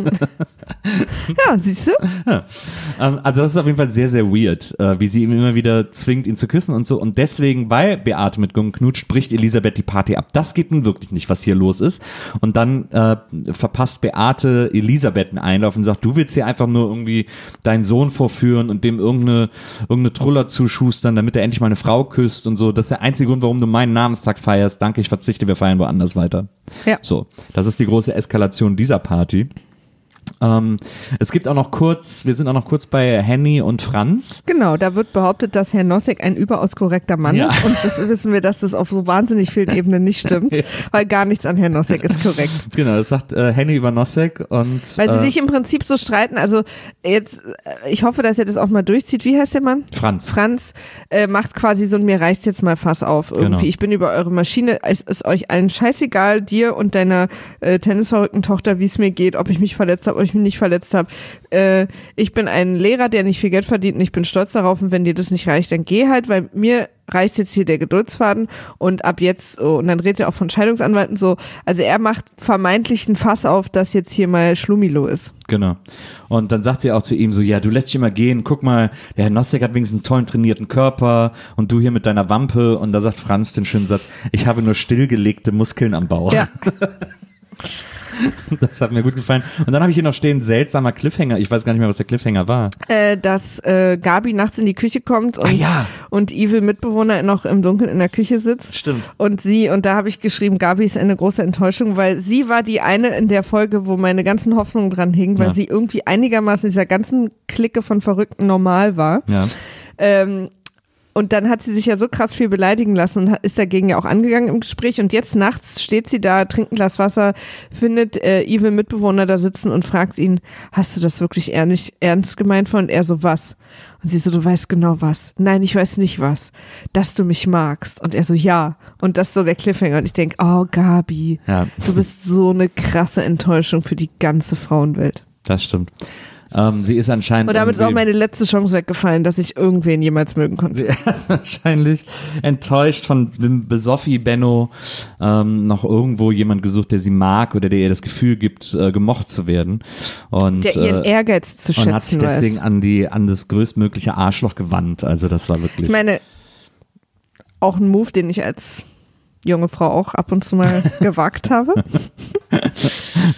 Ja, siehst du? Ähm, also das ist auf jeden Fall sehr, sehr weird, äh, wie sie ihm immer wieder zwingt, ihn zu küssen und so. Und deswegen, weil Beate mit Gung knutscht, bricht Elisabeth die Party ab. Das geht nun wirklich nicht, was hier los ist. Und dann äh, verpasst Beate Elisabeth einen Einlauf und sagt, du willst hier einfach nur irgendwie deinen Sohn vorführen und dem irgendeine, irgendeine Truller zuschustern, damit er endlich mal eine Frau küsst und so. Das ist der einzige Grund, warum du meinen Namenstag feierst. Danke, ich verzichte, wir feiern woanders weiter. Ja. So, das ist die große Eskalation dieser Party. Ähm, es gibt auch noch kurz, wir sind auch noch kurz bei Henny und Franz. Genau, da wird behauptet, dass Herr Nossek ein überaus korrekter Mann Ja. ist und das [laughs] wissen wir, dass das auf so wahnsinnig vielen Ebenen nicht stimmt, weil gar nichts an Herrn Nossek ist korrekt. [laughs] Genau, das sagt äh, Henny über Nosek und Weil sie äh, sich im Prinzip so streiten, also jetzt, äh, ich hoffe, dass er das auch mal durchzieht. Wie heißt der Mann? Franz. Franz äh, macht quasi so ein mir reicht's jetzt mal Fass auf irgendwie. Genau. Ich bin über eure Maschine, es ist euch allen scheißegal, dir und deiner äh, tennisverrückten Tochter, wie es mir geht, ob ich mich verletzt habe, ob ich mich nicht verletzt habe. Äh, ich bin ein Lehrer, der nicht viel Geld verdient und ich bin stolz darauf und wenn dir das nicht reicht, dann geh halt, weil mir reicht jetzt hier der Geduldsfaden und ab jetzt, oh, und dann redet er auch von Scheidungsanwalten so, also er macht vermeintlich ein Fass auf, dass jetzt hier mal Schlumilo ist. Genau. Und dann sagt sie auch zu ihm so, ja, du lässt dich immer gehen, guck mal, der Herr Nosek hat wenigstens einen tollen trainierten Körper und du hier mit deiner Wampe. Und da sagt Franz den schönen Satz, ich habe nur stillgelegte Muskeln am Bauch. Ja. [laughs] [laughs] Das hat mir gut gefallen. Und dann habe ich hier noch stehen, seltsamer Cliffhanger. Ich weiß gar nicht mehr, was der Cliffhanger war. äh, dass äh, Gabi nachts in die Küche kommt und, Ah, ja. und Evil Mitbewohner noch im Dunkeln in der Küche sitzt. Stimmt. Und sie, und da habe ich geschrieben, Gabi ist eine große Enttäuschung, weil sie war die eine in der Folge, wo meine ganzen Hoffnungen dran hingen, weil Ja. sie irgendwie einigermaßen in dieser ganzen Clique von Verrückten normal war. Ja. Ähm, und dann hat sie sich ja so krass viel beleidigen lassen und ist dagegen ja auch angegangen im Gespräch. Und jetzt nachts steht sie da, trinkt ein Glas Wasser, findet äh, Evil Mitbewohner da sitzen und fragt ihn, hast du das wirklich ehrlich, ernst gemeint von? Und er so, was? Und sie so, du weißt genau was. Nein, ich weiß nicht was. Dass du mich magst. Und er so, ja. Und das ist so der Cliffhanger. Und ich denk, oh Gabi, Ja. du bist so eine krasse Enttäuschung für die ganze Frauenwelt. Das stimmt. Ähm, sie ist anscheinend. Und damit ist auch meine letzte Chance weggefallen, dass ich irgendwen jemals mögen konnte. Sie [laughs] ist wahrscheinlich enttäuscht von dem Besoffi Benno ähm, noch irgendwo jemand gesucht, der sie mag oder der ihr das Gefühl gibt, äh, gemocht zu werden. Und, Der ihren äh, Ehrgeiz zu und hat sich schätzen deswegen weiß. an die an das größtmögliche Arschloch gewandt. Also das war wirklich. Ich meine, auch ein Move, den ich als junge Frau auch ab und zu mal [laughs] gewagt habe.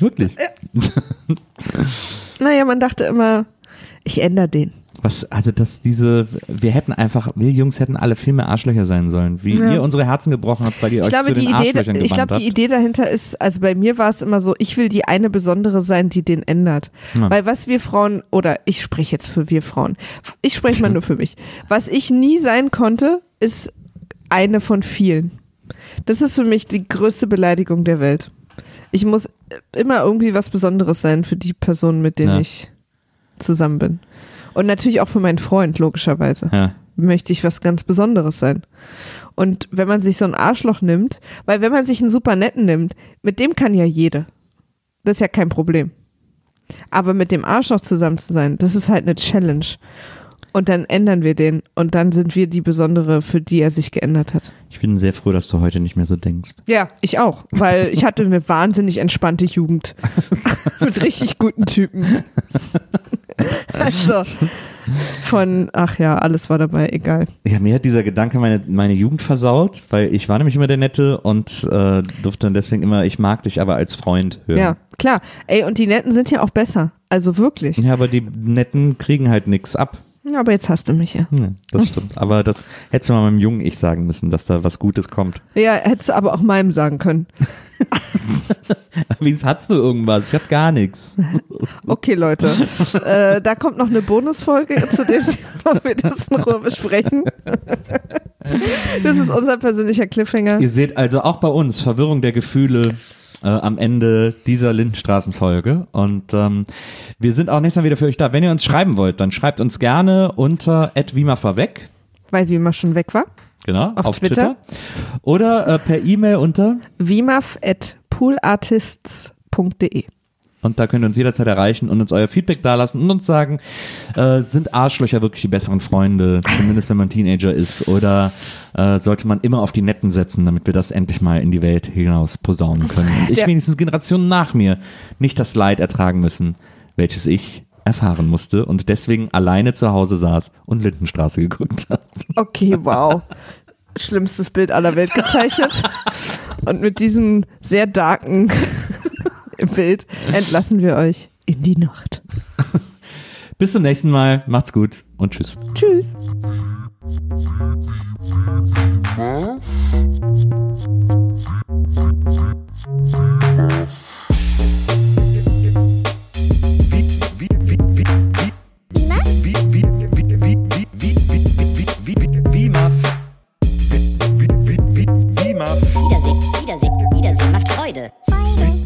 wirklich. [laughs] Naja, man dachte immer, ich ändere den. Was, also, dass diese, wir hätten einfach, wir Jungs hätten alle viel mehr Arschlöcher sein sollen, wie Ja. ihr unsere Herzen gebrochen habt, weil ihr Ich euch glaube, zu die den Idee, Arschlöchern ich glaube, die. Idee dahinter ist, also bei mir war es immer so, ich will die eine Besondere sein, die den ändert. Ja. Weil was wir Frauen, oder ich spreche jetzt für wir Frauen, ich spreche mal [laughs] nur für mich. Was ich nie sein konnte, ist eine von vielen. Das ist für mich die größte Beleidigung der Welt. Ich muss immer irgendwie was Besonderes sein für die Person, mit denen Ja. ich zusammen bin. Und natürlich auch für meinen Freund, logischerweise Ja. möchte ich was ganz Besonderes sein. Und wenn man sich so ein Arschloch nimmt, weil wenn man sich einen super netten nimmt, mit dem kann ja jede. Das ist ja kein Problem. Aber mit dem Arschloch zusammen zu sein, das ist halt eine Challenge. Und dann ändern wir den und dann sind wir die Besondere, für die er sich geändert hat. Ich bin sehr froh, dass du heute nicht mehr so denkst. Ja, ich auch, weil ich hatte eine wahnsinnig entspannte Jugend [laughs] mit richtig guten Typen. [laughs] also von, ach ja, alles war dabei, egal. Ja, mir hat dieser Gedanke meine, meine Jugend versaut, weil ich war nämlich immer der Nette und äh, durfte dann deswegen immer, ich mag dich aber als Freund hören. Ja, klar. Ey, und die Netten sind ja auch besser. Also wirklich. Ja, aber die Netten kriegen halt nix ab. Aber jetzt hast du mich ja. Ja, das stimmt. Aber das hättest du mal meinem jungen Ich sagen müssen, dass da was Gutes kommt. Ja, hättest du aber auch meinem sagen können. [laughs] Wie hast du irgendwas? Ich hab gar nichts. Okay, Leute. [laughs] äh, da kommt noch eine Bonusfolge zu dem Thema, wir das in Ruhe besprechen. das ist unser persönlicher Cliffhanger. Ihr seht also auch bei uns Verwirrung der Gefühle äh, am Ende dieser Lindenstraßenfolge. Und ähm, wir sind auch nächstes Mal wieder für euch da. Wenn ihr uns schreiben wollt, dann schreibt uns gerne unter @wimaverweg. Weil Wima schon weg war. Genau, auf, Auf Twitter. Twitter. Oder äh, per E-Mail unter Wimaf at poolartists.de. Und da könnt ihr uns jederzeit erreichen und uns euer Feedback dalassen und uns sagen, äh, sind Arschlöcher wirklich die besseren Freunde, zumindest wenn man Teenager ist, oder äh, sollte man immer auf die Netten setzen, damit wir das endlich mal in die Welt hinaus posaunen können. Und ich Ja. wenigstens Generationen nach mir nicht das Leid ertragen müssen, welches ich erfahren musste und deswegen alleine zu Hause saß und Lindenstraße geguckt habe. Okay, wow. Schlimmstes Bild aller Welt gezeichnet. [laughs] Und mit diesem sehr darken Bild entlassen wir euch in die Nacht. [laughs] Bis zum nächsten Mal. Macht's gut und tschüss. Tschüss. Wiedersehen, Wiedersehen, Wiedersehen macht Freude. Freude.